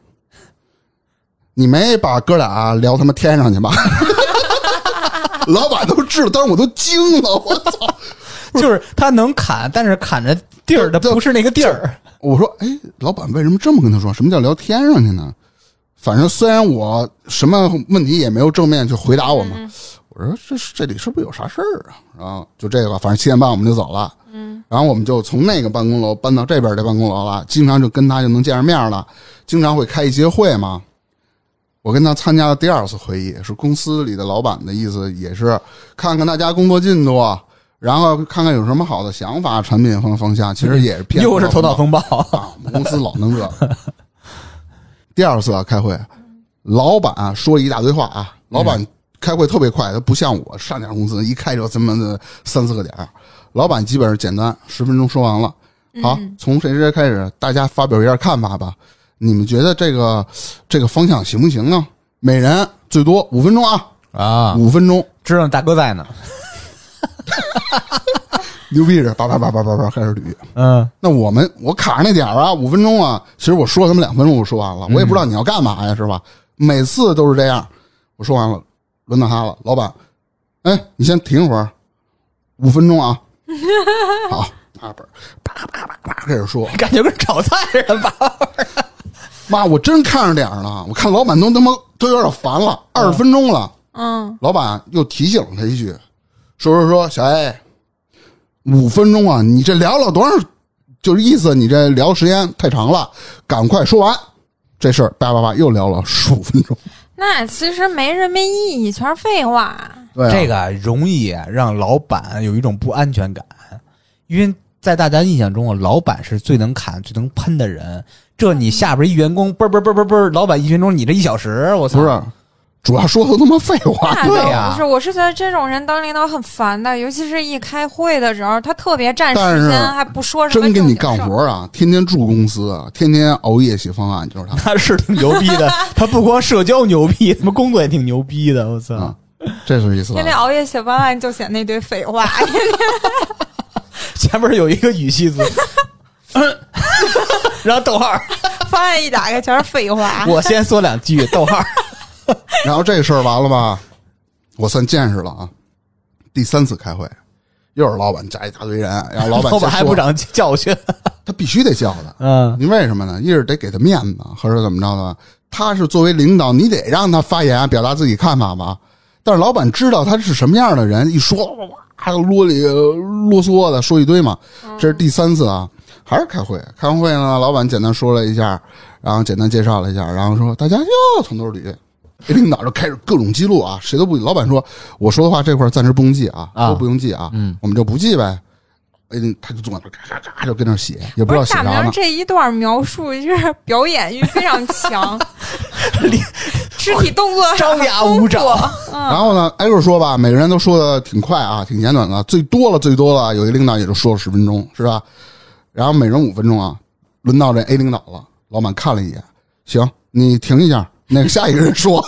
你没把哥俩聊他妈天上去吧？老板都知道，当时我都惊了，我操！就是他能砍，但是砍着地儿的不是那个地儿。我说，哎，老板为什么这么跟他说？什么叫聊天上去呢？反正虽然我什么问题也没有正面去回答我嘛，我说这是这里是不是有啥事儿啊？然后就这个，反正七点半我们就走了。嗯，然后我们就从那个办公楼搬到这边这办公楼了，经常就跟他就能见着面了，经常会开一些会嘛。我跟他参加了第二次会议，是公司里的老板的意思，也是看看大家工作进度，然后看看有什么好的想法、产品方方向。其实也是偏又是头脑风暴。啊，我们公司老弄这。第二次啊，开会，老板说一大堆话啊。老板开会特别快，他不像我上家公司一开就这么的三四个点儿老板基本上简单，十分钟说完了。好，从谁谁谁开始，大家发表一下看法吧。你们觉得这个这个方向行不行呢？每人最多五分钟啊，啊，五分钟，知道大哥在呢。牛逼着叭叭叭叭叭叭开始捋。嗯，那我们我卡着那点儿啊，五分钟啊，其实我说他们两分钟我说完了，我也不知道你要干嘛呀，是吧？每次都是这样，我说完了，轮到他了，老板，哎，你先停会儿，五分钟啊，好，拿本儿叭叭叭叭开始说，感觉跟炒菜似的吧？妈，我真看着点儿了，我看老板都他妈都有点烦了，二十分钟了，嗯，老板又提醒了他一句，说说说，小 A，五分钟啊，你这聊了多少？就是意思你这聊时间太长了，赶快说完这事儿。叭叭叭，又聊了十五分钟。那其实没什么意义，全是废话。对、啊，这个容易让老板有一种不安全感，因为在大家印象中啊，老板是最能砍、最能喷的人。这你下边一员工嘣嘣嘣嘣嘣，老板一分钟，你这一小时，我操！不是，主要说的他妈废话。对呀不是，我是觉得这种人当领导很烦的，尤其是一开会的时候，他特别占时间，还不说什么真给你干。活啊，天天住公司，天天熬夜写方案，就是他。他是挺牛逼的，他不光社交牛逼，他妈工作也挺牛逼的，我操！啊这是意思吧天？天熬夜写方案就写那堆废话，前面有一个语气词，然后逗号，方案一打开全是废话。我先说两句，逗号。然后这事儿完了吧，我算见识了啊。第三次开会，又是老板加一大堆人，然后老板老板还不长教训，他必须得叫他，嗯，你为什么呢？一是得给他面子，或者怎么着呢。他是作为领导，你得让他发言，表达自己看法吧。但是老板知道他是什么样的人，一说哇啰里啰嗦的说一堆嘛。这是第三次啊，还是开会。开完会呢，老板简单说了一下，然后简单介绍了一下，然后说大家又从头捋。这领导就开始各种记录啊，谁都不。老板说我说的话这块儿暂时不用记啊，啊都不用记啊，嗯，我们就不记呗。哎，他就坐那儿嘎嘎嘎就跟那儿写，也不知道写啥呢明。这一段描述，就是表演欲非常强，肢体动作张牙舞爪。然后呢，挨个说吧，每个人都说的挺快啊，挺简短的，最多了最多了，有一领导也就说了十分钟，是吧？然后每人五分钟啊，轮到这 A 领导了，老板看了一眼，行，你停一下，那个下一个人说，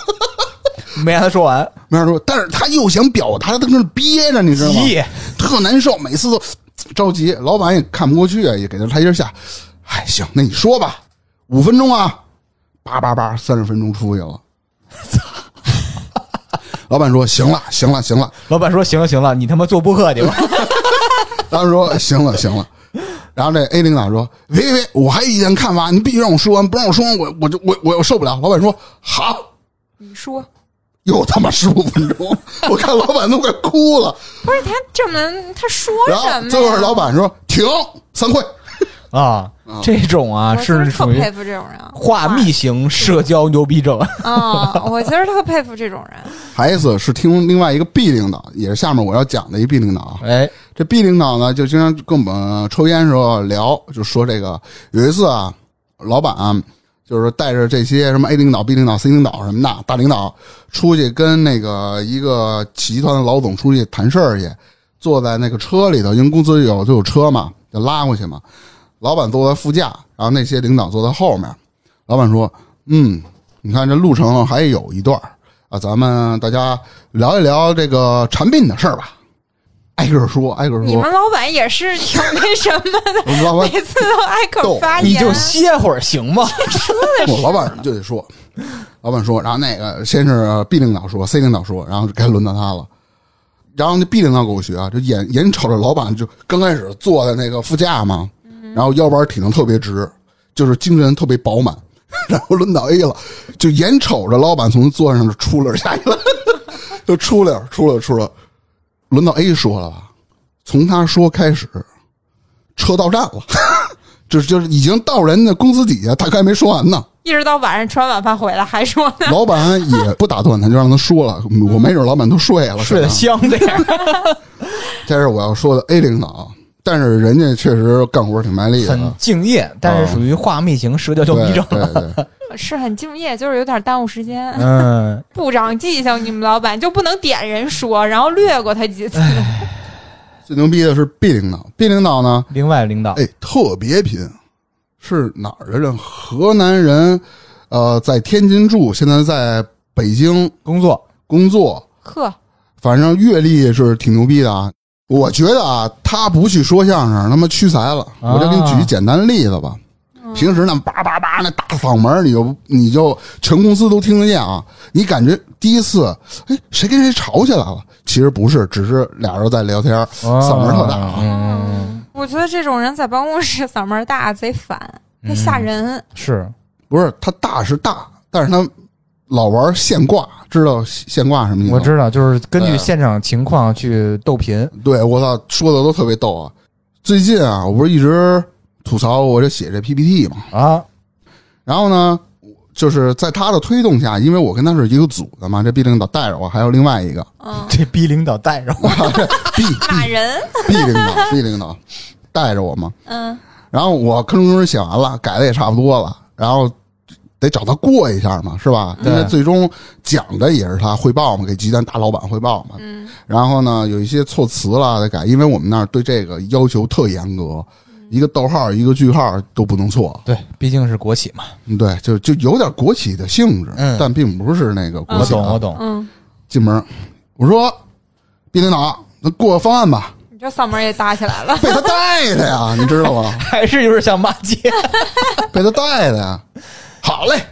没让他说完，没人说，但是他又想表达，他跟那憋着，你知道吗？急，特难受，每次都着急，老板也看不过去啊，也给他台阶下。哎，行，那你说吧，五分钟啊，叭叭叭，三十分钟出去了。老板说：“行了，行了，行了。老板说行了行了，你他妈做播客去吧。”当时说：“行了，行了。”然后这 A 领导说：“别别别，我还有意见看法，你必须让我说完，不让我说完，我我就我我我受不了。”老板说：“好。你说”又他妈十五分钟，我看老板都快哭了。不是他这么他说然什么最后是老板说：“停，散会。啊，这种啊我其实特是属于佩服这种人，话密型社交牛逼症。啊！我其实特佩服这种人。还一次是听另外一个 B 领导，也是下面我要讲的一 B 领导啊。哎，这 B 领导呢，就经常跟我们抽烟的时候聊，就说这个有一次啊，老板啊、就是带着这些什么 A 领导、B 领导、C 领导什么的大领导出去跟那个一个集团的老总出去谈事儿去，坐在那个车里头，因为公司有就有车嘛，就拉过去嘛。老板坐在副驾，然后那些领导坐在后面。老板说：“嗯，你看这路程还有一段儿啊，咱们大家聊一聊这个产品的事儿吧。”挨个说，挨个说你们。老板也是挺那什么的，我们老板每次都挨逗个发你就。歇会儿行吗？我老板就得说，老板说，然后那个先是 B 领导说，C 领导说，然后该轮到他了。然后那 B 领导给我学啊，就眼眼瞅着老板就刚开始坐在那个副驾嘛，然后腰板挺得特别直，就是精神特别饱满。然后轮到 A 了，就眼瞅着老板从座上就出溜下去了，就出溜出溜出溜。轮到 A 说了吧，从他说开始，车到站了，就是就是已经到人家公司底下，他还没说完呢。一直到晚上吃完晚饭回来还说呢。老板也不打断他，就让他说了。我没准老板都睡了，睡得香点儿，这是我要说的 A 领导，但是人家确实干活挺卖力的。很敬业，但是属于话密型社交牛逼对症。是很敬业，就是有点耽误时间，嗯，不长记性。你们老板就不能点人说，然后略过他几次。最牛逼的是 B 领导，B 领导呢，另外领导哎，特别拼，是哪儿的人？河南人，呃，在天津住，现在在北京工作工作，呵，反正阅历是挺牛逼的啊。我觉得啊，他不去说相声，他妈屈才了。啊我就给你举一简单的例子吧。平时那叭叭叭那大嗓门，你就你就全公司都听得见啊！你感觉第一次，哎，谁跟谁吵起来了？其实不是，只是俩人在聊天，嗓门特大啊。嗯，我觉得这种人在办公室嗓门大贼烦，他吓人。是不是他大是大，但是他老玩现挂，知道现挂什么意思吗？我知道，就是根据现场情况去逗贫。对我操，说的都特别逗啊！最近啊，我不是一直吐槽我这写这 PPT 嘛，啊，然后呢，就是在他的推动下，因为我跟他是一个组的嘛，这 B 领导带着我，还有另外一个嗯，这 B 领导带着我，B 打 人。B 领导 B 领导带着我嘛，嗯，然后我吭哧吭哧写完了，改的也差不多了，然后得找他过一下嘛，是吧？因为最终讲的也是他汇报嘛，给集团大老板汇报嘛。嗯，然后呢，有一些措辞啦得改，因为我们那儿对这个要求特严格，一个逗号一个句号都不能错。对，毕竟是国企嘛。嗯对，就就有点国企的性质，嗯但并不是那个国企、啊。我懂，我懂。嗯，进门，我说毕领导，那过个方案吧。你这嗓门也搭起来了。被他带的呀，你知道吗？还是有点像骂街。被他带的呀。好嘞，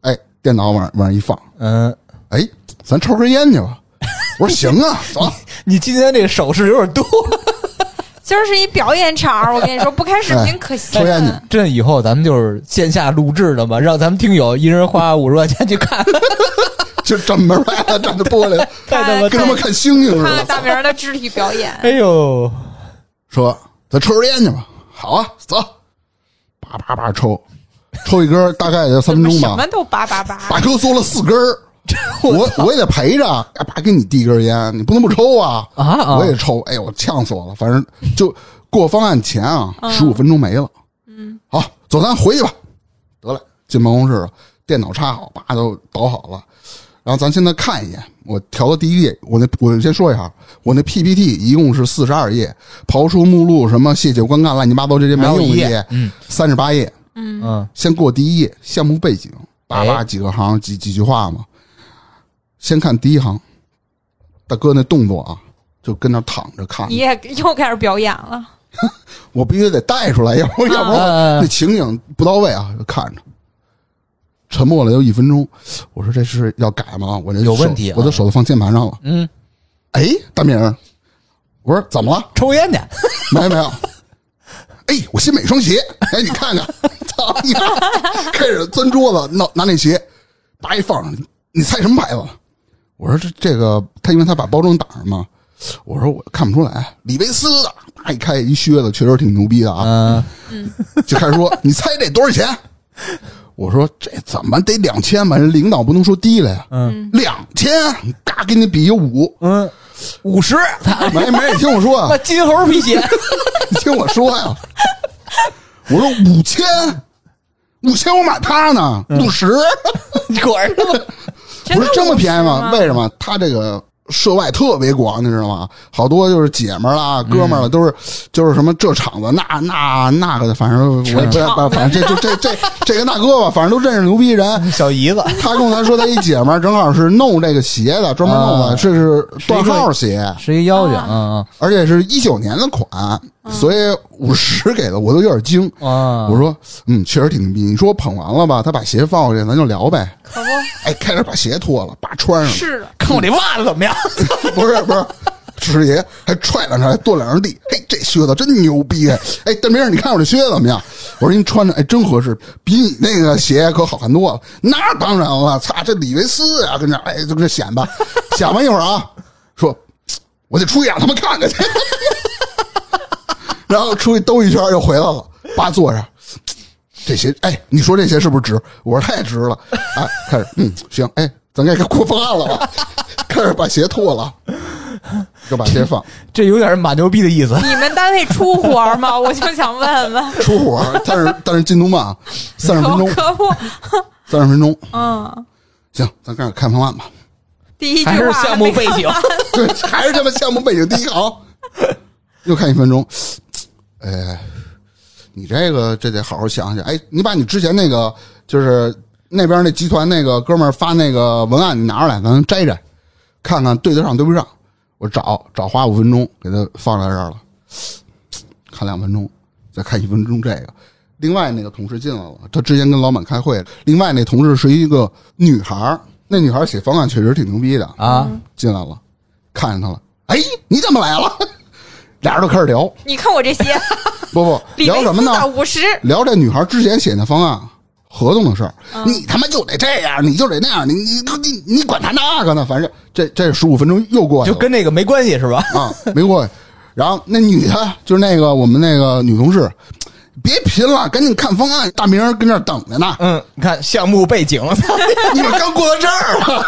哎，电脑往往上一放，嗯，哎，咱抽根烟去吧。我说行啊，走。你今天这个手势有点多。今儿是一表演场，我跟你说，不开视频可惜抽烟去。这以后咱们就是线下录制的嘛，让咱们听友一人花五十块钱去看。就这么来了，站着玻璃，太他妈跟他妈看星星似看看大。明的肢体表演，哎呦，说咱抽根烟去吧。好啊，走。叭叭叭抽，抽一根儿大概也就三分钟吧什么。都叭叭叭。把哥嗦了四根儿，我我也得陪着，呀，爸给你递根烟，你不能不抽啊！啊啊我也抽，哎呦，我呛死我了。反正就过方案前啊，十五分钟没了。嗯，好，走，咱回去吧。得了，进办公室了，电脑插好，叭都导好了。然后咱现在看一眼，我调到第一页，我那我先说一下，我那 PPT 一共是四十二页，刨出目录什么谢谢观看乱七八糟这些没用的页，嗯三十八页。嗯，先过第一页项目背景，叭哎叭几个行几几句话嘛。先看第一行，大哥那动作啊，就跟那躺着看你，也又开始表演了，我必须得带出来，要不要不然那情景不到位啊，就看着。沉默了有一分钟，我说这是要改吗？我这有问题啊我的手都放键盘上了。嗯，哎，大明，我说怎么了？抽烟去。没有没有。哎，我新买一双鞋，哎，你看看，操你妈！开始钻桌子，拿拿那鞋，叭一放上，你猜什么牌子？我说这这个，他因为他把包装挡上嘛，我说我看不出来，李维斯的，叭一开一靴子，确实挺牛逼的啊。嗯，就开始说，你猜这多少钱？我说这怎么得两千吧？人领导不能说低了呀。嗯，两千，嘎给你比一五，嗯，五十，没没，你听我说啊，金猴皮鞋。你听我说呀，我说五千，五千我买它呢，五十，果然他妈真的不是这么便宜吗？为什么？它这个涉外特别广，你知道吗？好多就是姐们儿啦、哥们儿啦，都是就是什么这厂子那那那个的，反正我也不知道，反正这这这这这个大哥吧，反正都认识牛逼人。小姨子，他跟我说，他一姐们儿正好是弄这个鞋的，专门弄的，啊这是断号鞋，是一妖精。啊嗯而且是一九年的款，所以五十给的我都有点惊。嗯啊，我说，嗯，确实挺牛逼。你说我捧完了吧？他把鞋放回去，咱就聊呗。可不哎，开始把鞋脱了，把穿上了。是的，看我这袜子怎么样？不 是不是，师爷还踹两下，还跺两下地。嘿，这靴子真牛逼！哎，大明儿，你看我这靴子怎么样？我说你穿着，哎，真合适，比你那个鞋可好看多了。那当然了，擦，这李维斯啊、跟这，哎，就跟这显摆。显摆一会儿啊，说，我得出去让他们看看去。然后出去兜一圈又回来了，叭坐上。这鞋，哎，你说这鞋是不是值？我说太值了。哎，开始，嗯，行，哎，咱该过方案了吧？开始把鞋脱了，就把鞋放这有点马牛逼的意思。你们单位出活吗？我就想问问，出活，但是但是进度慢，三十分钟，可不，三十分钟，嗯，行，咱开始看方案吧。第一句还是项目背景，对，还是他妈项目背景第一行，又看一分钟，哎，你这个这得好好想想。哎，你把你之前那个就是那边那集团那个哥们儿发那个文案你拿出来，咱摘摘，看看对得上对不上。我找找花五分钟给他放在这儿了，看两分钟，再看一分钟这个。另外那个同事进来了，他之前跟老板开会。另外那同事是一个女孩儿那女孩儿写方案确实挺牛逼的啊，进来了，看见他了，哎，你怎么来了？俩人都开始聊，你看我这些，不不，聊什么呢？五十，聊这女孩之前写那方案合同的事儿。嗯你他妈就得这样，你就得那样，你你你你管他那个呢？反正这这十五分钟又过去了，就跟那个没关系是吧？啊没过去。然后那女的，就是那个我们那个女同事，别贫了，赶紧看方案。大明儿跟这儿等着呢，嗯，你看项目背景，你们刚过到这儿了，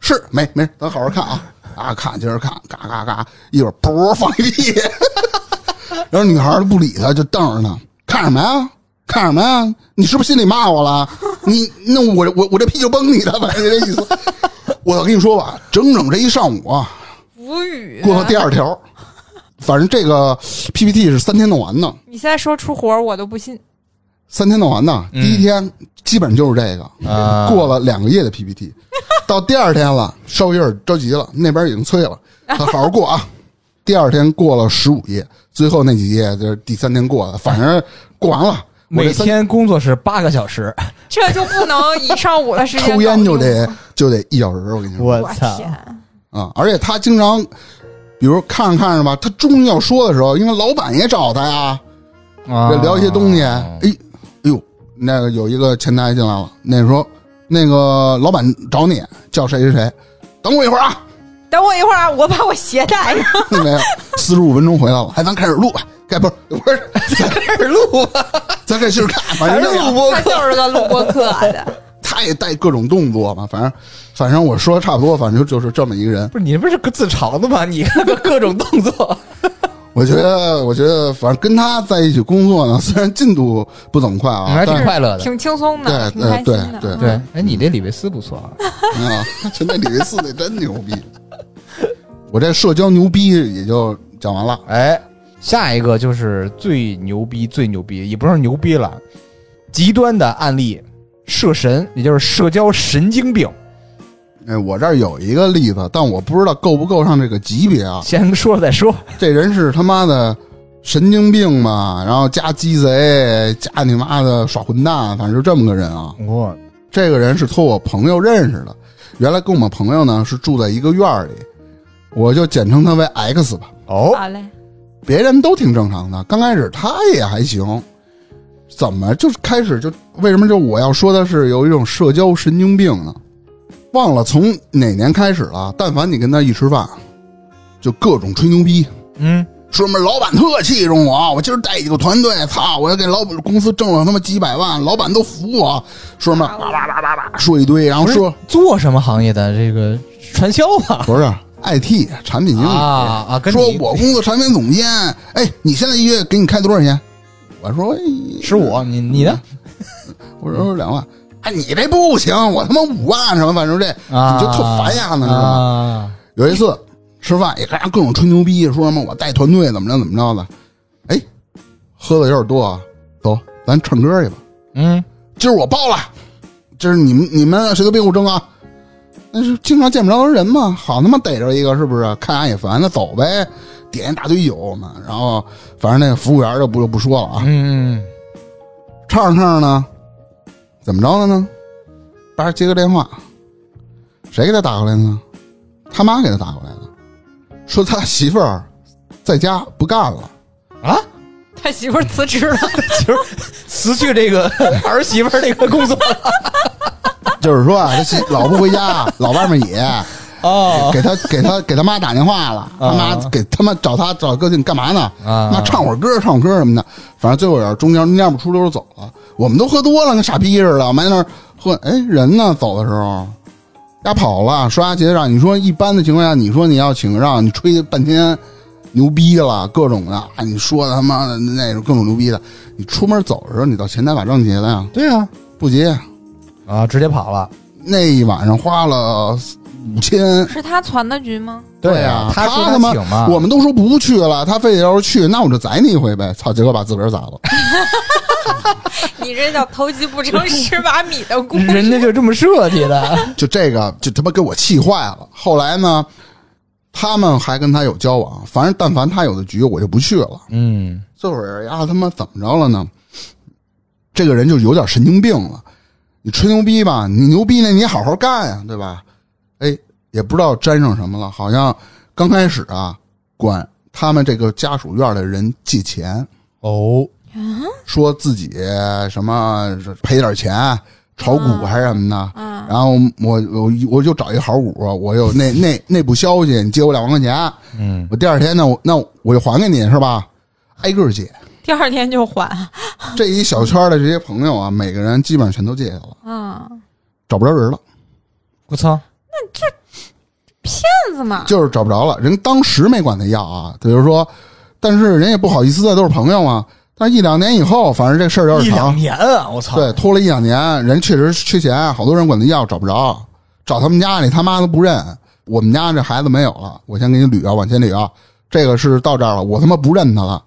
是没没事，咱好好看啊啊，看接着看，嘎嘎嘎，一会儿噗放一屁，然后女孩儿不理他，就瞪着他，看什么呀？看什么呀？你是不是心里骂我了？你那我我我这屁就崩你了，反 正这意思。我跟你说吧，整整这一上午啊，无语。过到第二条，反正这个 PPT 是三天弄完的，你现在说出活儿我都不信。三天弄完的，第一天基本就是这个，啊过了两个月的 PPT，到第二天了，稍微有点着急了，那边已经催了，他好好过啊，第二天过了十五页，最后那几页就是第三天过的，反正过完了。我每这三天工作是八个小时，这就不能一上午的时间 抽烟就得就得一小时，我跟你说我我操！天，啊！而且他经常，比如看着看着吧，他终于要说的时候，因为老板也找他呀，啊聊一些东西。哎，哎呦，那个有一个前台进来了，那时候那个老板找你，叫谁谁谁，等我一会儿啊。等我一会儿啊，我把我鞋带上。没有，四十五分钟回来了，还，咱开始录吧。该不是不是，咱开始录吧，咱开始看，反正录播。他就是个录播课的，他也带各种动作嘛，反正反正我说的差不多，反正就是这么一个人。不是你不是个自嘲的吗？你看个各种动作，我觉得，我觉得，反正跟他在一起工作呢，虽然进度不怎么快啊，还挺快乐的。挺轻松的，对挺开心的。对对对，哎，你这李维斯不错啊。啊，就那李维斯那真牛逼。我这社交牛逼也就讲完了。哎，下一个就是最牛逼、最牛逼，也不是牛逼了，极端的案例，社神，也就是社交神经病。哎，我这儿有一个例子，但我不知道够不够上这个级别啊。先说了再说。这人是他妈的神经病嘛，然后加鸡贼，加你妈的耍混蛋，反正就这么个人啊。我这个人是托我朋友认识的，原来跟我们朋友呢是住在一个院儿里，我就简称他为 X 吧。哦，好嘞，别人都挺正常的，刚开始他也还行，怎么就开始就为什么就我要说的是有一种社交神经病呢？忘了从哪年开始了，但凡你跟他一吃饭，就各种吹牛逼，嗯，说什么老板特器重我，我今儿带几个团队，操，我要给老板公司挣了他妈几百万，老板都服我，说什么叭叭叭叭叭说一堆，然后说做什么行业的？这个传销吧？不是 IT 产品经理啊啊，跟说我公司产品总监，哎，你现在一月给你开多少钱？我说哎十五，你你呢？我说两万，哎，你这不行，我他妈五万什么，反正这啊，你就特烦呀呢，知道吗？啊，有一次吃饭也跟人各种吹牛逼，说什么我带团队怎么着怎么着的，哎，喝的有点多啊，走，咱唱歌去吧，嗯，今儿我包了，今儿你们你们谁都别给我争啊。那是经常见不着人嘛，好他妈逮着一个是不是？看俺也烦，那走呗，点一大堆酒嘛，然后反正那个服务员就不就不说了啊，嗯，唱着唱着呢，怎么着了呢？叭接个电话，谁给他打过来呢？他妈给他打过来的，说他媳妇儿在家不干了。啊，他媳妇儿辞职了，就是辞去这个 儿媳妇儿这个工作了？就是说啊，他媳老不回家，老外面野，哦。给他给他给他妈打电话了，他妈给他妈找他找哥你干嘛呢？啊。妈唱会儿歌，唱会儿歌什么的，反正最后也是中间蔫不出溜走了。我们都喝多了，跟傻逼似的，埋那儿喝。哎，人呢？走的时候，丫跑了，刷结账。你说一般的情况下，你说你要请个让，你吹半天牛逼了，各种的，啊，你说他妈的那种各种牛逼的，你出门走的时候，你到前台把账结了呀？对啊，不结，啊，直接跑了。那一晚上花了五千。是他攒的局吗？对呀、他说他他妈，我们都说不去了，他非得要是去，那我就宰你一回呗！操，结果把自个儿宰了。你这叫投机不成蚀把米的故事。人家就这么设计的。就这个，就他妈给我气坏了。后来呢，他们还跟他有交往，反正但凡他有的局，我就不去了。嗯，这会儿呀，他妈怎么着了呢？这个人就有点神经病了。你吹牛逼吧，你牛逼呢，你好好干呀，对吧？哎，也不知道沾上什么了，好像刚开始啊，管他们这个家属院的人借钱，哦，说自己什么赔点钱，炒股还是什么的。嗯然后我我我就找一好股，我有内内内部消息，你借我两万块钱，嗯，我第二天呢，我那我就还给你是吧？挨个借。第二天就还这一小圈的这些朋友啊，每个人基本上全都借下了，啊，找不着人了，我操，那这骗子嘛，就是找不着了。人当时没管他要啊，比如说，但是人也不好意思啊，都是朋友嘛。但一两年以后，反正这事儿有一两点长，年啊！我操，对，拖了一两年，人确实缺钱，好多人管他要，找不着，找他们家里他妈都不认。我们家这孩子没有了，我先给你捋啊，往前捋啊。这个是到这儿了，我他妈不认他了。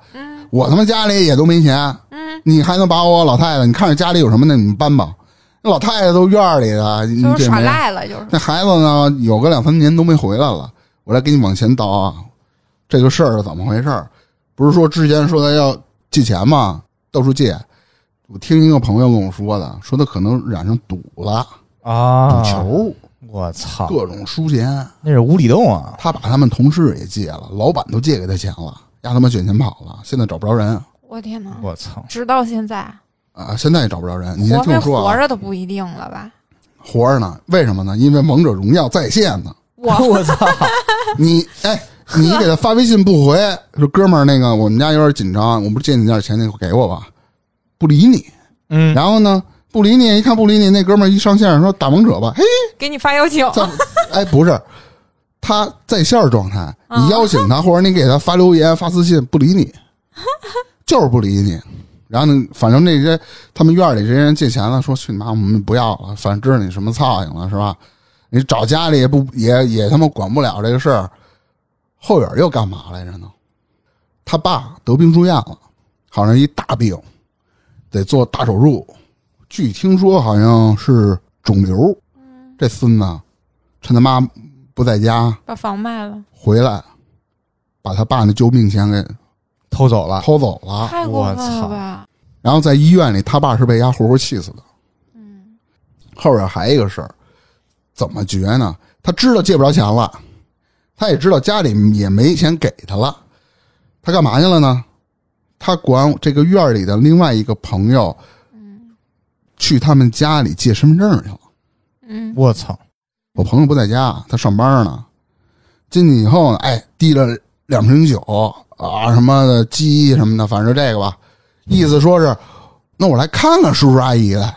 我他妈家里也都没钱，嗯，你还能把我老太太？你看着家里有什么呢？你们搬吧。那老太太都院儿里的，你就是耍赖了，就是那孩子呢，有个两三年都没回来了。我来给你往前倒啊，这个事儿是怎么回事儿？不是说之前说他要借钱嘛？到处借。我听一个朋友跟我说的，说他可能染上赌了，啊赌球，我操，各种输钱。那是无底洞啊！他把他们同事也借了，老板都借给他钱了，让他们卷钱跑了，现在找不着人我天哪！我操，直到现在，啊！现在也找不着人。你先听我说啊，活着都不一定了吧？活着呢？为什么呢？因为王者荣耀在线呢。我 我操，你哎，你给他发微信不回，说哥们儿，那个我们家有点紧张，我不是借你点钱，你给我吧，不理你。嗯，然后呢，不理你，一看不理你，那哥们儿一上线说打王者吧，嘿，给你发邀请，在哎不是，他在线状态，啊你邀请他或者你给他发留言发私信，不理你，就是不理你。然后呢，反正那些他们院里这些人借钱了，说去你妈，我们不要了，反正知道你什么操性了，是吧？你找家里也不也也他妈管不了这个事儿。后院又干嘛来着呢？他爸得病住院了，好像一大病，得做大手术。据听说好像是肿瘤。这孙子趁他妈不在家把房卖了，回来，把他爸那救命钱给偷走了，偷走了。太过分我操了吧？然后在医院里，他爸是被压活活气死的。嗯，后边还有一个事儿，怎么绝呢？他知道借不着钱了，他也知道家里也没钱给他了，他干嘛去了呢？他管这个院里的另外一个朋友，去他们家里借身份证去了。嗯，我操，我朋友不在家，他上班呢。进去以后呢，哎，递了两瓶酒啊，什么的鸡什么的，反正这个吧，意思说是，那我来看看叔叔阿姨来，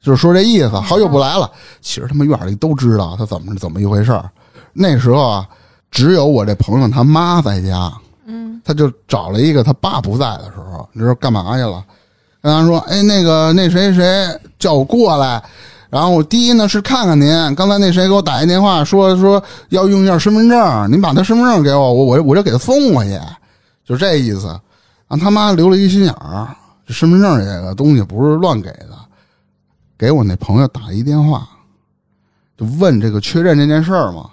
就是说这意思。好久不来了，其实他们院里都知道他怎么怎么一回事儿。那时候啊，只有我这朋友他妈在家，嗯，他就找了一个他爸不在的时候，你知道干嘛去了？跟他说：“哎，那个那谁谁叫我过来，然后我第一呢是看看您，刚才那谁给我打一电话说说要用一下身份证，您把他身份证给我，我我我就给他送过去，就这意思。让他妈留了一心眼儿，这身份证这个东西不是乱给的，给我那朋友打一电话，就问这个确认这件事儿嘛。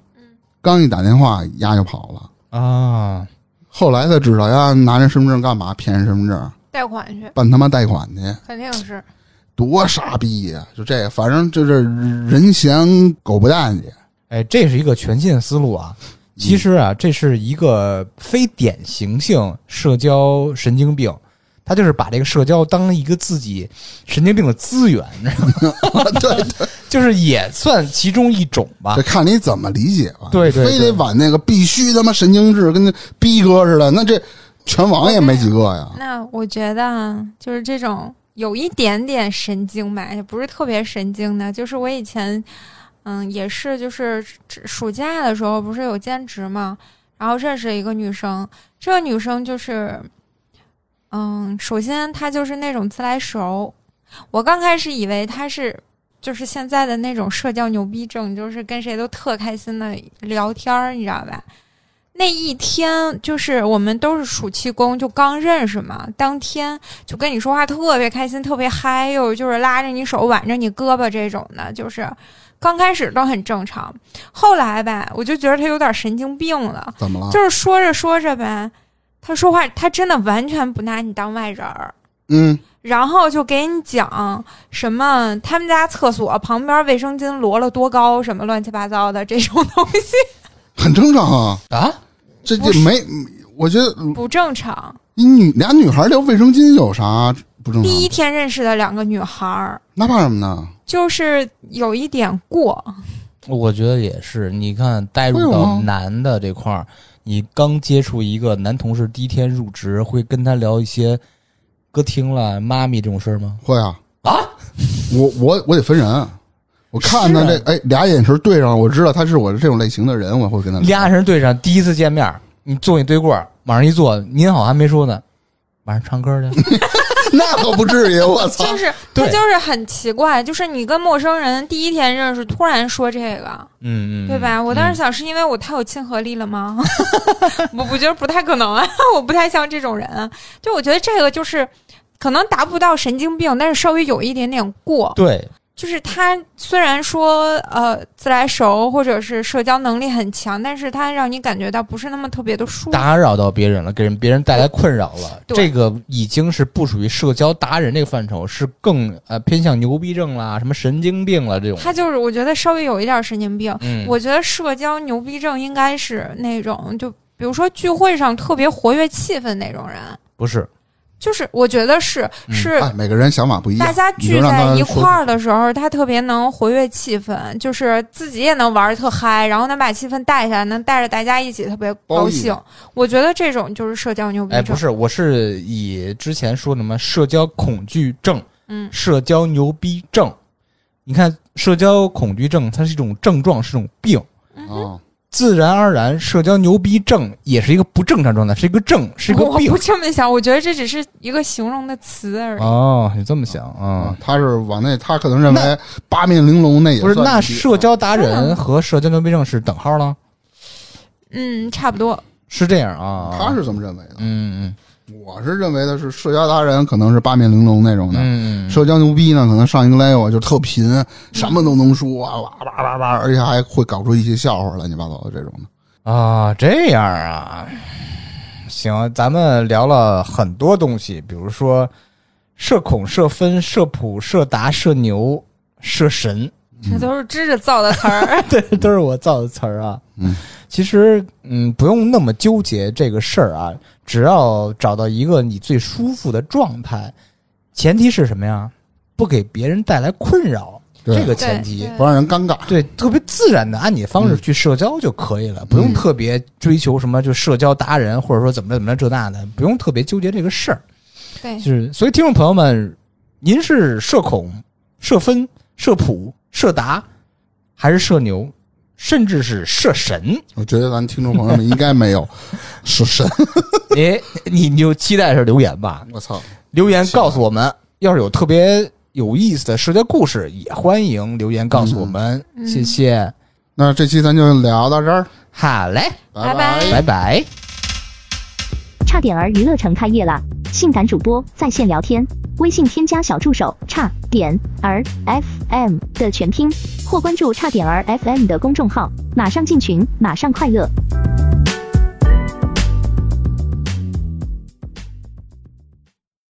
刚一打电话，丫就跑了。啊，后来才知道丫，拿人身份证干嘛？骗人身份证，贷款去，办他妈贷款去，肯定是。多傻逼呀！就这个，反正就是人嫌狗不淡去。哎，这是一个全新的思路啊。其实啊，这是一个非典型性社交神经病，他就是把这个社交当一个自己神经病的资源，你知道吗？对 对，就是也算其中一种吧这。看你怎么理解吧。对对对非得往那个必须他妈神经质，跟那逼哥似的，那这全网也没几个呀。那我觉得啊就是这种有一点点神经吧，也不是特别神经的。就是我以前，嗯，也是就是暑假的时候不是有兼职嘛，然后认识一个女生，这个女生就是，嗯，首先她就是那种自来熟，我刚开始以为她是。就是现在的那种社交牛逼症，就是跟谁都特开心的聊天儿，你知道吧？那一天就是我们都是暑期工，就刚认识嘛，当天就跟你说话特别开心，特别嗨，又就是拉着你手挽着你胳膊这种的，就是刚开始都很正常，后来吧，我就觉得他有点神经病了，怎么了？就是说着说着呗，他说话他真的完全不拿你当外人儿。嗯，然后就给你讲什么他们家厕所旁边卫生巾摞了多高，什么乱七八糟的这种东西很正常啊。啊，这不是这没，我觉得不正常。你女俩女孩聊卫生巾有啥不正常？第一天认识的两个女孩，那怕什么呢？就是有一点过，我觉得也是。你看，带入到男的这块儿，你刚接触一个男同事，第一天入职，会跟他聊一些歌厅了、妈咪这种事儿吗？会啊。啊！我我我得分人，我看他是这哎俩眼神对上了，我知道他是我这种类型的人，我会跟他俩眼神对上，第一次见面，你坐你对过，往上一坐，您好还没说呢，晚上唱歌去。那可不至于，我操！就是他对就是很奇怪，就是你跟陌生人第一天认识，突然说这个，嗯嗯，对吧？我当时嗯想，是因为我太有亲和力了吗？我我觉得不太可能啊，我不太像这种人。就我觉得这个就是可能达不到神经病，但是稍微有一点点过。对，就是他虽然说呃自来熟或者是社交能力很强，但是他让你感觉到不是那么特别的舒服。打扰到别人了，给人别人带来困扰了，这个已经是不属于社交达人这个范畴，是更呃偏向牛逼症啦、什么神经病了这种。他就是我觉得稍微有一点神经病。嗯，我觉得社交牛逼症应该是那种就比如说聚会上特别活跃气氛那种人，不是，就是我觉得是嗯是哎，每个人想法不一样，大家聚在一块儿的时候，他特别能活跃气氛，就是自己也能玩的特嗨，然后能把气氛带下来，能带着大家一起特别高兴。我觉得这种就是社交牛逼哎，症。不是，我是以之前说什么社交恐惧症、嗯社交牛逼症。你看，社交恐惧症它是一种症状，是一种病。啊，自然而然，社交牛逼症也是一个不正常状态，是一个症，是一个病我不。这么想，我觉得这只是一个形容的词而已。哦，你这么想啊啊？，他是往那，他可能认为八面玲珑那也不是，那社交达人嗯和社交牛逼症是等号了？嗯，差不多。是这样啊？他是这么认为的，嗯嗯我是认为的是社交达人可能是八面玲珑那种嗯的，嗯，社交牛逼呢可能上一个 level 就特贫，什么都能说，哇哇哇哇，而且还会搞出一些笑话乱七八糟的这种的。啊，这样啊，行，咱们聊了很多东西，比如说社恐、社分、社普、社达、社牛、社神，这都是知识造的词儿。对，都是我造的词儿啊。嗯，其实嗯，不用那么纠结这个事儿啊，只要找到一个你最舒服的状态，前提是什么呀？不给别人带来困扰，这个前提。不让人尴尬。对，特别自然的按你的方式去社交就可以了，不用特别追求什么就社交达人，或者说怎么着怎么着这那的，不用特别纠结这个事儿。对就是，所以听众朋友们，您是社恐、社分、社普、社达，还是射牛，甚至是射神？我觉得咱听众朋友们应该没有射神。哎，你你就期待着留言吧，我操，留言告诉我们，要是有特别有意思的社交故事，也欢迎留言告诉我们，嗯谢谢。那这期咱就聊到这儿，好嘞，拜拜拜拜。差点儿娱乐城开业了！性感主播在线聊天，微信添加小助手差点儿 FM 的全拼，或关注差点儿 FM 的公众号，马上进群，马上快乐。